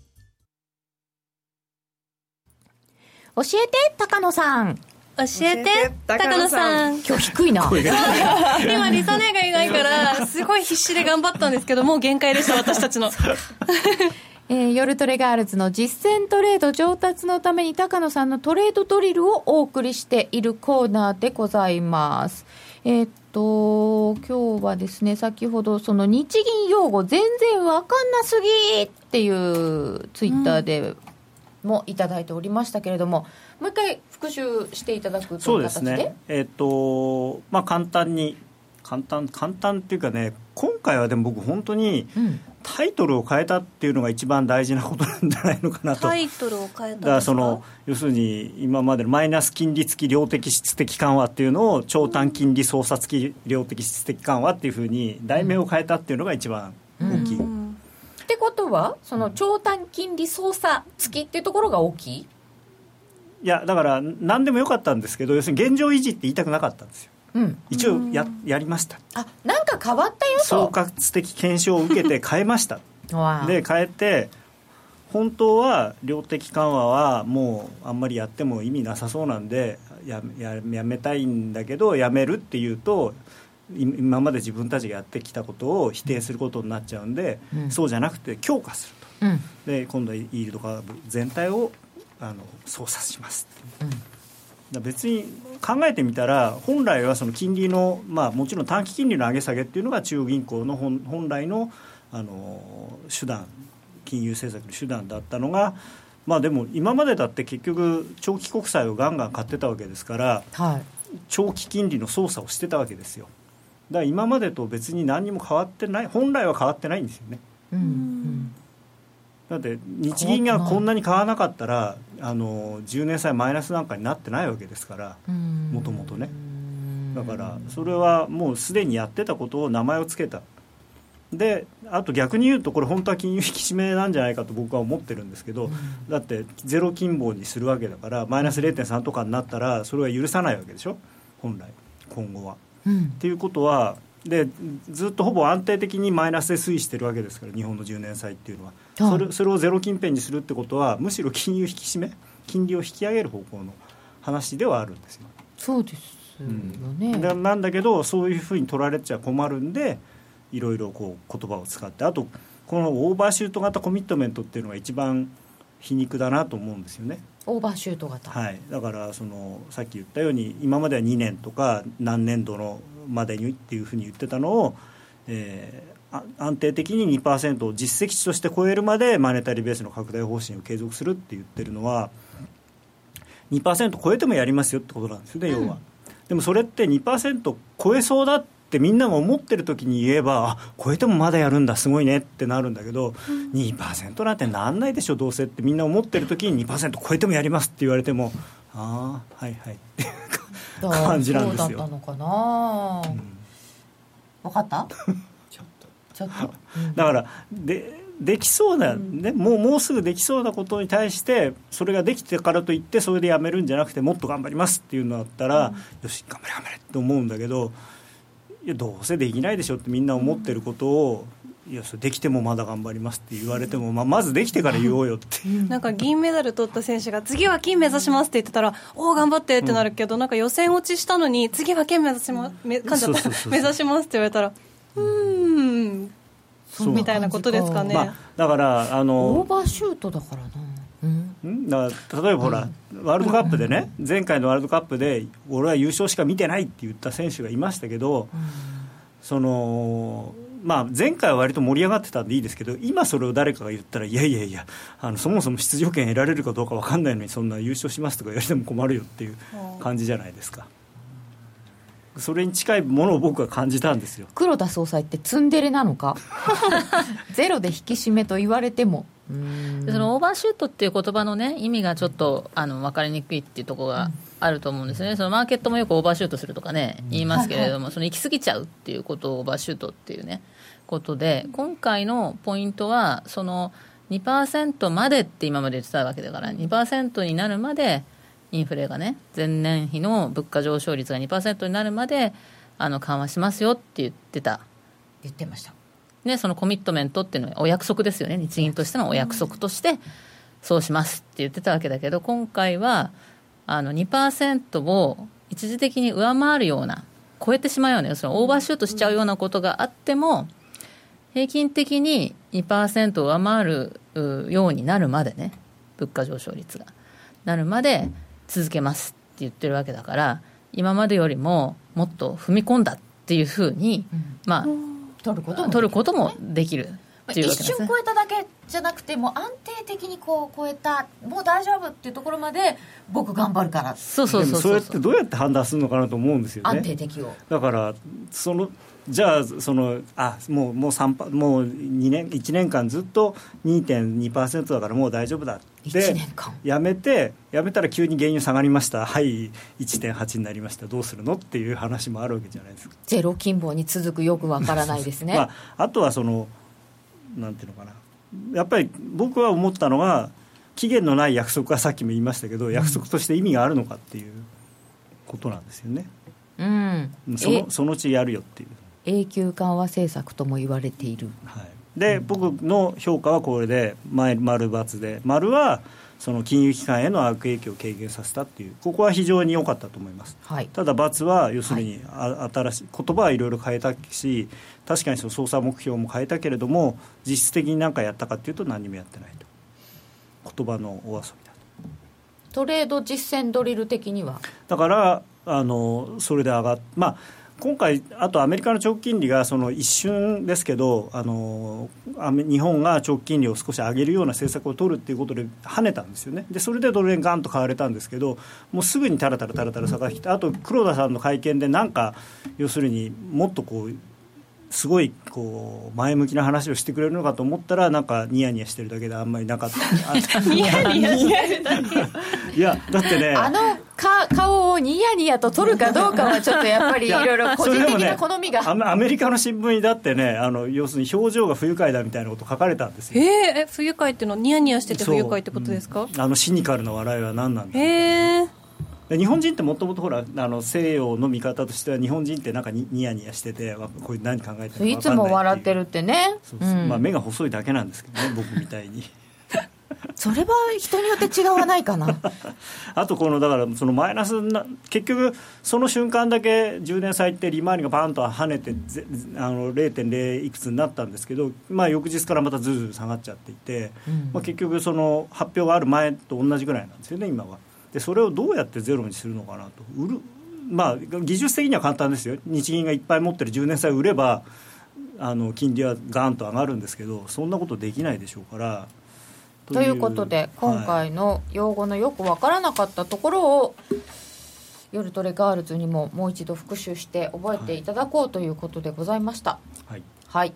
教えて高野さん。教えて高野さん。今日低いな。今リサ姉がいないからすごい必死で頑張ったんですけどもう限界でした私たちの。えー、夜トレガールズの実践トレード上達のために高野さんのトレードドリルをお送りしているコーナーでございます。えー、っと、今日はですね、先ほどその日銀用語全然わかんなすぎっていうツイッターでもいただいておりましたけれども、もう一回復習していただくという形で？そうですね、えーとまあ、簡単に簡単簡単っていうかね今回はでも僕本当にタイトルを変えたっていうのが一番大事なことなんじゃないのかなと。タイトルを変えただからその要するに今までのマイナス金利付き量的質的緩和っていうのを長短金利操作付き量的質的緩和っていうふうに題名を変えたっていうのが一番大きい、うん。ってことはその長短金利操作付きっていうところが大きい？いやだから何でもよかったんですけど要するに現状維持って言いたくなかったんですよ、うん、一応ややりました。あなんか変わったよと。総括的検証を受けて変えました。で変えて本当は量的緩和はもうあんまりやっても意味なさそうなんでやややめたいんだけどやめるっていうと今まで自分たちがやってきたことを否定することになっちゃうんで、うん、そうじゃなくて強化すると、うん、で今度はイールドカーブ全体をあの操作しますって別に考えてみたら本来はその金利の、まあ、もちろん短期金利の上げ下げっていうのが中央銀行の本本来のあの手段金融政策の手段だったのがまあでも今までだって結局長期国債をガンガン買ってたわけですからはい。長期金利の操作をしてたわけですよだから今までと別に何にも変わってない本来は変わってないんですよね。うん。だって日銀がこんなに買わなかったらあの10年債マイナスなんかになってないわけですからうん。もともとねだからそれはもうすでにやってたことを名前を付けた。であと逆に言うとこれ本当は金融引き締めなんじゃないかと僕は思ってるんですけど、だってゼロ金棒にするわけだからマイナス0.3とかになったらそれは許さないわけでしょ？本来。今後は。うん。っていうことはでずっとほぼ安定的にマイナスで推移してるわけですから日本の10年債っていうのは、はい。それそれをゼロ近辺にするってことはむしろ金融引き締め金利を引き上げる方向の話ではあるんですよ。そうですよね、ななんだけどそういうふうに取られちゃ困るんでいろいろこう言葉を使ってあとこのオーバーシュート型コミットメントっていうのが一番皮肉だなと思うんですよね。オーバーシュート型、はい、だからそのさっき言ったように今までは2年とか何年度のまでにっていうふうに言ってたのを、えーあ安定的に2%を実績値として超えるまでマネタリーベースの拡大方針を継続するって言ってるのは2%超えてもやりますよってことなんですよね、要は。でもそれって2%超えそうだってみんなが思ってる時に言えばあ超えてもまだやるんだすごいねってなるんだけど、2%なんてなんないでしょどうせって。みんな思ってる時に2%超えてもやりますって言われてもああはいはい。っていう感じなんですよ。だったのかな、分かった？ちょっと。ちょっと、だからでできそうな、ねもうもうすぐできそうなことに対してそれができてからといってそれでやめるんじゃなくてもっと頑張りますっていうのだったら、よし頑張れ頑張れって思うんだけどいやどうせできないでしょってみんな思ってることを、いやそれできてもまだ頑張りますって言われても、まあ、まずできてから言おうよって。いう。なんか銀メダル取った選手が次は金目指しますって言ってたらおお頑張ってってなるけど、なんか予選落ちしたのに次は金目指しますめ噛んじゃった。そうそうそうそう。目指しますって言われたらうーん。そう。みたいなことですかね、まあ、だからあのオーバーシュートだからな、うん、んだから例えばほら、ワールドカップでね、前回のワールドカップで俺は優勝しか見てないって言った選手がいましたけど、そのまあ、前回は割と盛り上がってたんでいいですけど今それを誰かが言ったらいやいやいやあのそもそも出場権得られるかどうか分かんないのにそんな優勝しますとか言われても困るよっていう感じじゃないですか。それに近いものを僕は感じたんですよ。黒田総裁ってツンデレなのか？ゼロで引き締めと言われてもでそのオーバーシュートっていう言葉のね意味がちょっとあの分かりにくいっていうところがあると思うんですね、そのマーケットもよくオーバーシュートするとかね言いますけれども、その行き過ぎちゃうっていうことをオーバーシュートっていうねことで今回のポイントはその2%までって今まで言ってたわけだから2%になるまでインフレがね前年比の物価上昇率が2%になるまであの緩和しますよって言ってた。言ってましたね、そのコミットメントっていうのはお約束ですよね、日銀としてのお約束として、そうしますって言ってたわけだけど、今回はあの2%を一時的に上回るような、超えてしまうような、要するにオーバーシュートしちゃうようなことがあっても、平均的に2%を上回るうようになるまでね、物価上昇率がなるまで続けますって言ってるわけだから、今までよりももっと踏み込んだっていうふうに、まあ、取ることも取ることもできる。一瞬超えただけじゃなくてもう安定的にこう超えたもう大丈夫っていうところまで僕頑張るからそうそうそれそうそう。ってどうやって判断するのかなと思うんですよね。安定的を。だからそのじゃあそのあもうもうもう2年1年間ずっと2.2%だからもう大丈夫だ一で年間。やめてやめたら急に原油下がりました。はい1.8になりました。どうするのっていう話もあるわけじゃないですか、ゼロ金棒に続くよくわからないですね、まあ、あとはそのなんていうのかな。やっぱり僕は思ったのは期限のない約束はさっきも言いましたけど、約束として意味があるのかっていうことなんですよね。うん。そのそのうちやるよっていう永久緩和政策とも言われている。はい、で僕の評価はこれで丸×で。丸はその金融機関への悪影響を軽減させたっていうここは非常に良かったと思います。はい。ただ×は要するに、あ新しい言葉はいろいろ変えたし確かにその操作目標も変えたけれども実質的に何かやったかっていうと何にもやってないと。言葉のお遊びだと。トレード実践ドリル的には？だからあのそれで上がっまあ今回、あとアメリカの長期金利がその一瞬ですけどあの日本が長期金利を少し上げるような政策を取るっていうことで跳ねたんですよね。でそれでドル円がんと買われたんですけどもうすぐにたらたらたらたら下がってきてあと黒田さんの会見でなんか要するにもっとこうすごいこう前向きな話をしてくれるのかと思ったらなんかニヤニヤしてるだけであんまりなかったニヤニヤしてるだけいやだってねあのか顔をニヤニヤと取るかどうかはちょっとやっぱりいろいろ個人的な好みが、ね、アメリカの新聞にだってねあの要するに表情が不愉快だみたいなこと書かれたんですよ。えー、不愉快っていうのはニヤニヤしてて不愉快ってことですか、うん、あのシニカルな笑いは何なんだへえー日本人ってもともとほらあの西洋の見方としては日本人ってなんかニヤニヤしててこれ何考えてるいつも笑ってるってね。そうそう、うん、まあ、目が細いだけなんですけどね僕みたいにそれは人によって違わないかな。あとこのだからそのマイナスな結局その瞬間だけ10年債って利回りがバーンと跳ねてあの0.0いくつになったんですけど、まあ、翌日からまたずるずる下がっちゃっていて、うん、まあ、結局その発表がある前と同じぐらいなんですよね今は。でそれをどうやってゼロにするのかなと。売るまあ技術的には簡単ですよ。日銀がいっぱい持ってる10年債売ればあの金利はガーンと上がるんですけどそんなことできないでしょうからということで今回の用語のよく分からなかったところを、夜トレガールズにももう一度復習して覚えていただこうということでございました。はい、はい。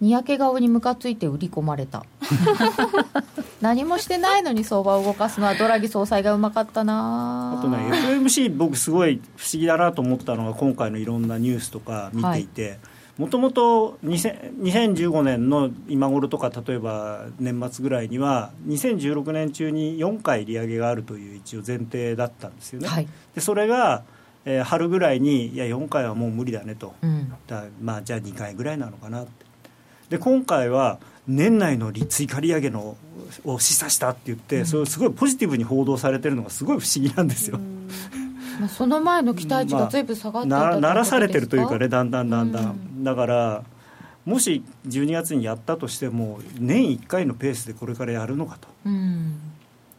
にやけ顔にムカついて売り込まれた。何もしてないのに相場を動かすのはドラギ総裁がうまかったなあとね FMC 僕すごい不思議だなと思ったのが今回のいろんなニュースとか見ていて、もともと2015年の今頃とか例えば年末ぐらいには2016年中に4回利上げがあるという一応前提だったんですよね。はい、でそれがえー、春ぐらいにいや4回はもう無理だねと、うん、だまあじゃあ2回ぐらいなのかなって。で今回は年内の追加利上げのを示唆したって言って、うん、それすごいポジティブに報道されてるのがすごい不思議なんですよ。まあ、その前の期待値がずいぶん下がっていた、まあ、ならされてるというかねだん。だんだんだん、うん、だからもし12月にやったとしても年1回のペースでこれからやるのかと、うん、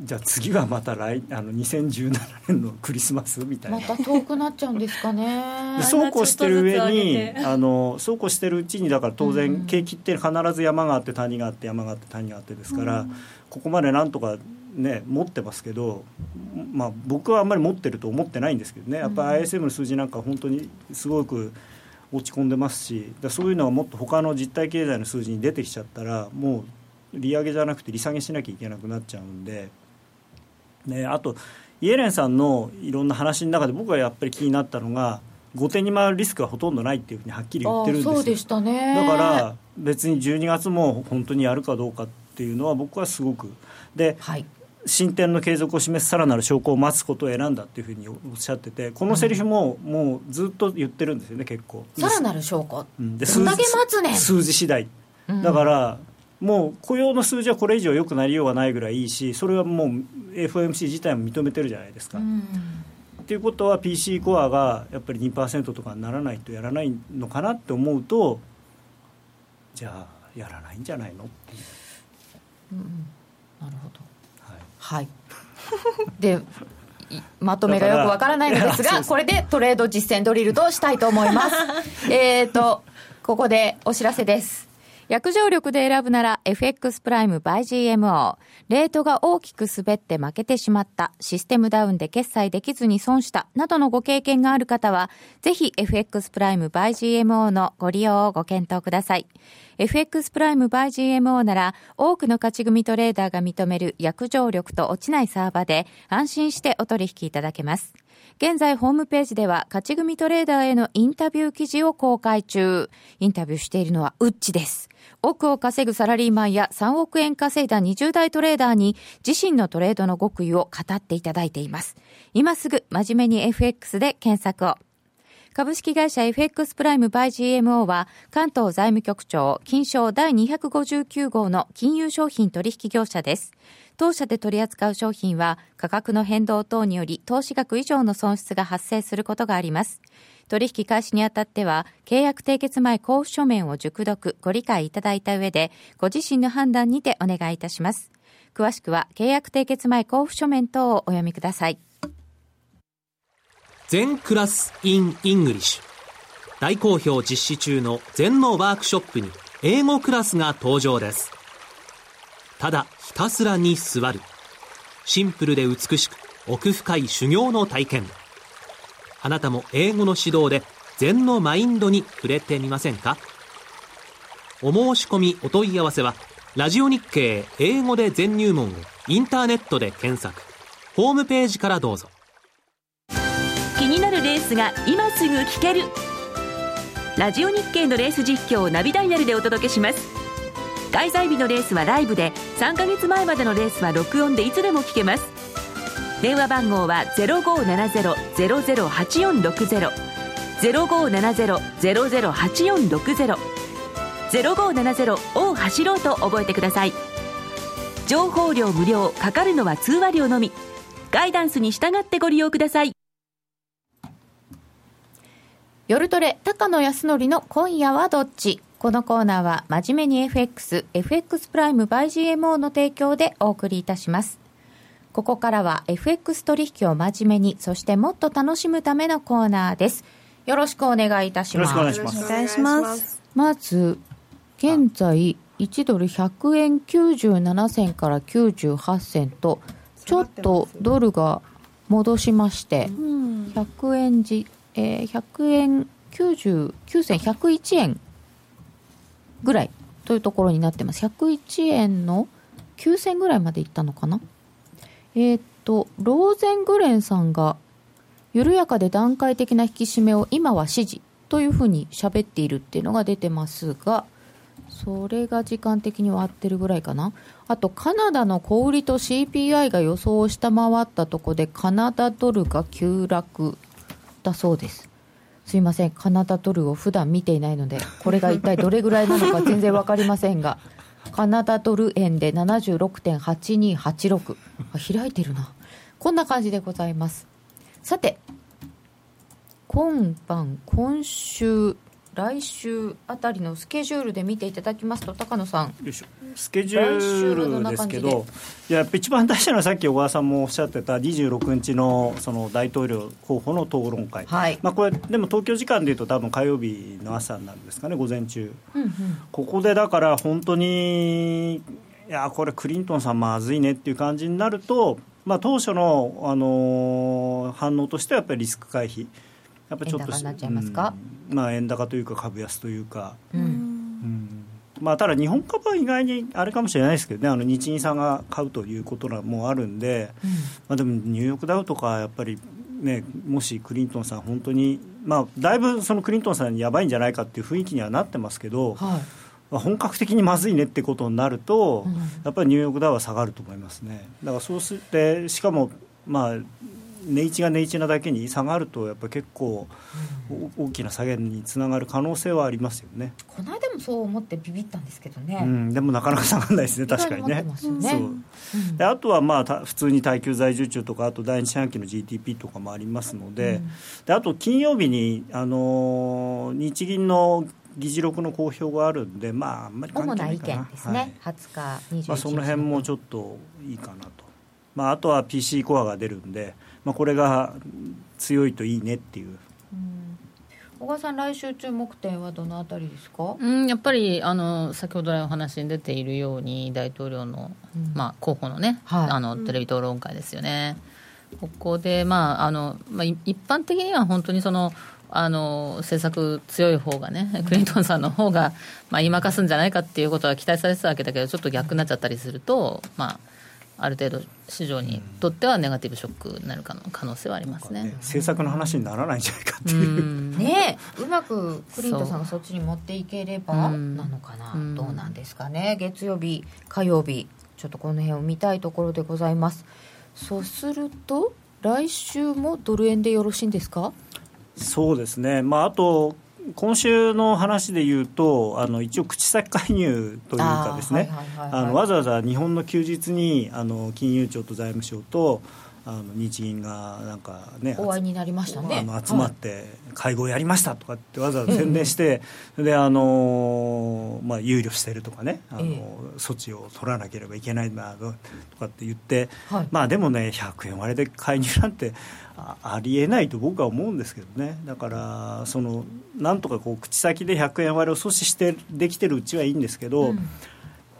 じゃあ次はまた来あの2017年のクリスマスみたいな。また遠くなっちゃうんですかね。そうこうしてる上に あのそうこうしてるうちにだから当然、景気って必ず山があって谷があって山があって谷があってですから、うん、ここまでなんとかね持ってますけど、まあ、僕はあんまり持ってると思ってないんですけどね。やっぱり ISM の数字なんか本当にすごく落ち込んでますしそういうのがもっと他の実体経済の数字に出てきちゃったらもう利上げじゃなくて利下げしなきゃいけなくなっちゃうんで。ね、あとイエレンさんのいろんな話の中で僕がやっぱり気になったのが後手に回るリスクはほとんどないっていうふうにはっきり言ってるんですよ。そうでしたね。だから別に12月も本当にやるかどうかっていうのは僕はすごく。で、はい、進展の継続を示すさらなる証拠を待つことを選んだっていうふうにおっしゃっててこのセリフももうずっと言ってるんですよね結構。さらなる証拠、うん、で数字。数字次第。だから、もう雇用の数字はこれ以上良くなりようがないぐらいいいしそれはもう FOMC 自体も認めてるじゃないですか。っていうことは PC コアがやっぱり2%とかにならないとやらないのかなって思うとじゃあやらないんじゃないのっていう。うん、なるほど。はい、はい、でまとめがよくわからないのですがこれでトレード実践ドリルとしたいと思います。えっとここでお知らせです。約定力で選ぶなら FX プライム by GMO。レートが大きく滑って負けてしまった、システムダウンで決済できずに損した、などのご経験がある方は、ぜひ FX プライム by GMO のご利用をご検討ください。FX プライム by GMO なら、多くの勝ち組トレーダーが認める約定力と落ちないサーバーで、安心してお取引いただけます。現在ホームページでは勝ち組トレーダーへのインタビュー記事を公開中。インタビューしているのはウッチです。億を稼ぐサラリーマンや3億円稼いだ20代トレーダーに自身のトレードの極意を語っていただいています。今すぐ真面目に FX で検索を。株式会社 FX プライムバイ GMO は関東財務局長金賞第259号の金融商品取引業者です。当社で取り扱う商品は価格の変動等により投資額以上の損失が発生することがあります。取引開始にあたっては、契約締結前交付書面を熟読、ご理解いただいた上で、ご自身の判断にてお願いいたします。詳しくは、契約締結前交付書面等をお読みください。禅クラス in English 大好評実施中の禅のワークショップに英語クラスが登場ですただひたすらに座るシンプルで美しく奥深い修行の体験あなたも英語の指導で禅のマインドに触れてみませんか？お申し込みお問い合わせはラジオ日経英語で全入門をインターネットで検索。ホームページからどうぞ。気になるレースが今すぐ聞ける。ラジオ日経のレース実況をナビダイヤルでお届けします。開催日のレースはライブで3ヶ月前までのレースは録音でいつでも聞けます。電話番号は0570-008460 0570-008460 0570を走ろうと覚えてください。情報量無料かかるのは通話料のみ。ガイダンスに従ってご利用ください。夜トレ高野康則の今夜はどっち？このコーナーは真面目に FX、FX プライム by GMO の提供でお送りいたします。ここからは FX 取引を真面目に、そしてもっと楽しむためのコーナーです。よろしくお願いいたします。よろしくお願いします。まず、現在、1ドル100円97銭から98銭と、ちょっとドルが戻しまして、100円じ、えー、100円99銭101円ぐらいというところになってます。101円の9銭ぐらいまでいったのかな。えー、っと、ローゼングレンさんが、緩やかで段階的な引き締めを今は支持というふうに喋っているっていうのが出てますが、それが時間的には合ってるぐらいかな。あと、カナダの小売りと CPI が予想を下回ったとこで、カナダドルが急落だそうです。すいません、カナダドルを普段見ていないので、これが一体どれぐらいなのか全然分かりませんが、カナダドル円で76.8286。開いてるな。こんな感じでございます。さて、今晩、今週、来週あたりのスケジュールで見ていただきますと高野さん。スケジュールですけどいや一番大事なのはさっき小川さんもおっしゃってた26日のその大統領候補の討論会、はい、まあ、これでも東京時間でいうと多分火曜日の朝なんですかね午前中、うんうん、ここでだから本当にいやこれクリントンさんまずいねっていう感じになると、まあ、当初の、あのー、反応としてはやっぱりリスク回避やっぱちょっと円高になっちゃいますか、うん、まあ、円高というか株安というか、うん、うん、まあ、ただ日本株は意外にあれかもしれないですけどね。あの日銀さんが買うということもあるんで、うん、まあ、でもニューヨークダウとかやっぱりね、もしクリントンさん本当に、まあ、だいぶそのクリントンさんやばいんじゃないかっていう雰囲気にはなってますけど、はい、本格的にまずいねってことになると、うん、やっぱりニューヨークダウは下がると思いますね。だからそうしてしかもまあ値打ちが値打ちなだけに下がるとやっぱり結構大きな下げにつながる可能性はありますよね。この間もそう思ってビビったんですけどね。うん、でもなかなか下がらないですね確かにね。ねそう。であとはまあ普通に耐久財受注とかあと第二四半期の GDP とかもありますので、うん、であと金曜日にあの日銀の議事録の公表があるんで、まあ、あんまり関係ないかな。主な意見ですね、はい、20日、まあ、その辺もちょっといいかなと。まあ、あとは PC コアが出るんで、まあ、これが強いといいねっていう。小川さん、来週注目点はどのあたりですか、うん、やっぱりあの先ほど来お話に出ているように大統領の、うん、まあ、候補のね、はい、あのテレビ討論会ですよね、ここで、まああのまあ、一般的には本当にそのあの政策強い方がね、クリントンさんの方がまあ言いまかすんじゃないかっていうことは期待されてたわけだけど、ちょっと逆になっちゃったりすると、まあ、ある程度市場にとってはネガティブショックになるかの可能性はありますね、ね、政策の話にならないんじゃないかっていう、うねうまくクリントさんがそっちに持っていければなのかな、うどうなんですかね。月曜日火曜日ちょっとこの辺を見たいところでございます。そうすると来週もドル円でよろしいんですか？そうですね、まあ、あと今週の話で言うとあの一応口先介入というかですねわざわざ日本の休日にあの金融庁と財務省とあの日銀がなんかねお会いになりましたね。あの集まって会合やりましたとかってわざわざ宣伝して、であのまあ憂慮してるとかねあの、措置を取らなければいけないなとかって言って、まあでもね100円割れで介入なんてありえないと僕は思うんですけどね。だからそのなんとかこう口先で100円割れを阻止してできてるうちはいいんですけど、うん、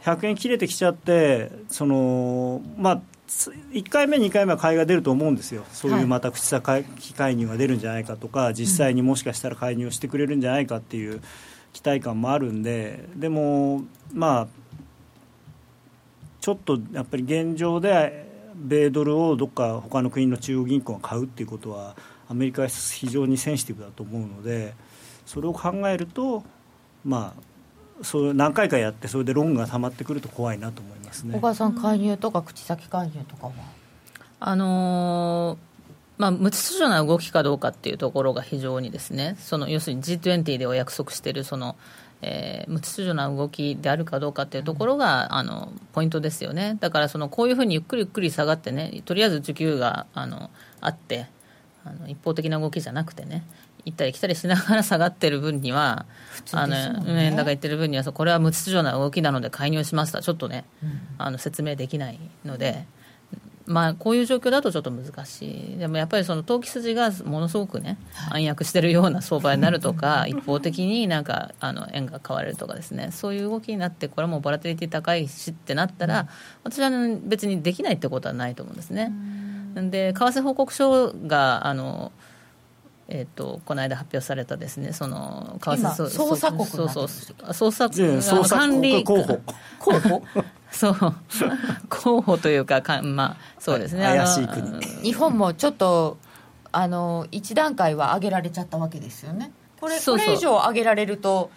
100円切れてきちゃってそのまあ1回目、2回目は買いが出ると思うんですよ、そういうまた口先介入が出るんじゃないかとか、実際にもしかしたら介入をしてくれるんじゃないかっていう期待感もあるんで、でも、まあ、ちょっとやっぱり現状で、米ドルをどっか他の国の中央銀行が買うっていうことは、アメリカは非常にセンシティブだと思うので、それを考えると、まあ、そう何回かやってそれでロングが溜まってくると怖いなと思いますね。小川さん介入とか口先介入とかは？あのーまあ、無秩序な動きかどうかっていうところが非常にですねその要するに G20 でお約束しているその、えー、無秩序な動きであるかどうかっていうところが、あのポイントですよね。だからそのこういうふうにゆっくりゆっくり下がってねとりあえず需給があのあってあの一方的な動きじゃなくてね行ったり来たりしながら下がってる分には、ね、あの円高言ってる分にはこれは無秩序な動きなので介入しますとはちょっとね、うん、あの説明できないので。まあ、こういう状況だとちょっと難しい、でもやっぱりその投機筋がものすごくね、暗躍してるような相場になるとか、一方的になんかあの円が買われるとかですね、そういう動きになって、これもボラテリティ高いしってなったら、私は別にできないってことはないと思うんですね。で為替報告書があのえーと、この間発表されたですね。その為替捜査国そうそう捜査国管理候補候補そう。候補というかかまあそうですね、怪しい国。日本もちょっとあの一段階は上げられちゃったわけですよね。これこれ以上上げられると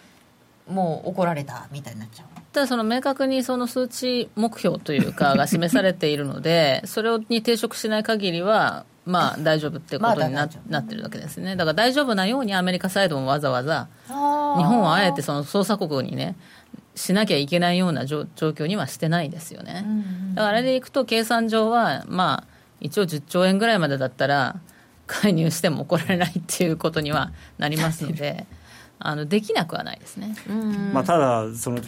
もう怒られたみたいになっちゃう。ただその明確にその数値目標というかが示されているので それに抵触しない限りはまあ大丈夫ってことにな,、なってるわけですね。だから大丈夫なようにアメリカサイドもわざわざ日本はあえてその捜査国にねしなきゃいけないような状況にはしてないですよね、だからあれでいくと計算上はまあ一応10兆円ぐらいまでだったら介入しても怒られないっていうことにはなりますのであのできなくはないですね、まあ、ただその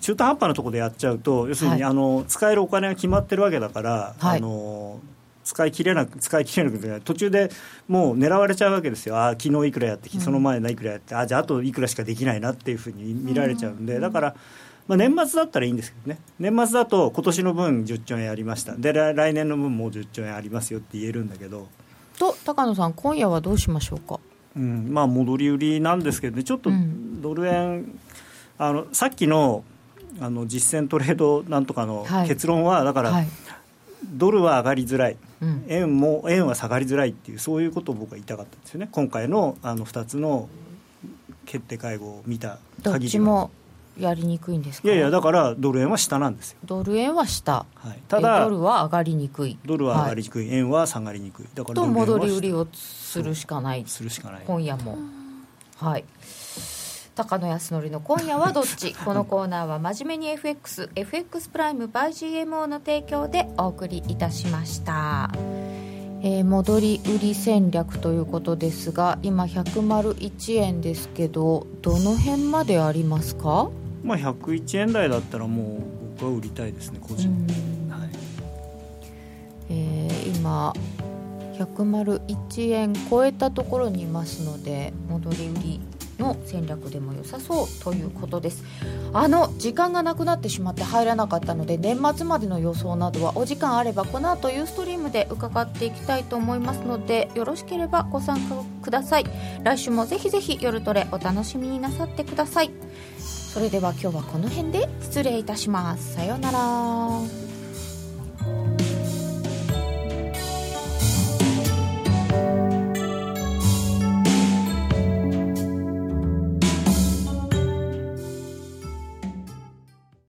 中途半端なところでやっちゃうと要するに、はい、あの使えるお金が決まってるわけだから、はい、あの使い切れなく使い切れなく途中でもう狙われちゃうわけですよ。あ昨日いくらやってその前のいくらやって、うん、あじゃああといくらしかできないなっていうふうに見られちゃうんで、だから。まあ、年末だったらいいんですけどね、年末だと今年の分10兆円ありました、で来年の分もう10兆円ありますよって言えるんだけど。と高野さん、今夜はどうしましょうか？うんまあ、戻り売りなんですけどね、ちょっとドル円、うん、あのさっきのあの実践トレードなんとかの結論は、はい、だから、はい、ドルは上がりづらい、うん、円も円は下がりづらいっていう、そういうことを僕は言いたかったんですよね、今回のあの2つの決定会合を見た限りどっちもやりにくいんですいやいや、だからドル円は下なんですよ。ドル円は下、はい、ただドルは上がりにくい、ドルは上がりにくい、はい、円は下がりにくい、だからと戻り売りをするしかない、するしかない。今夜も。はい高野康則の今夜はどっち？このコーナーは真面目に FX FX プライム by GMO の提供でお送りいたしました、えー、戻り売り戦略ということですが今101円ですけどどの辺までありますか？まあ101円台だったらもう僕は売りたいですね個人。はい、えー、今101円超えたところにいますので戻り売りの戦略でも良さそうということです。あの時間がなくなってしまって入らなかったので年末までの予想などはお時間あればこの後ユーストリームで伺っていきたいと思いますのでよろしければご参加ください。来週もぜひぜひ夜トレお楽しみになさってください。それでは今日はこの辺で失礼いたします。さようなら。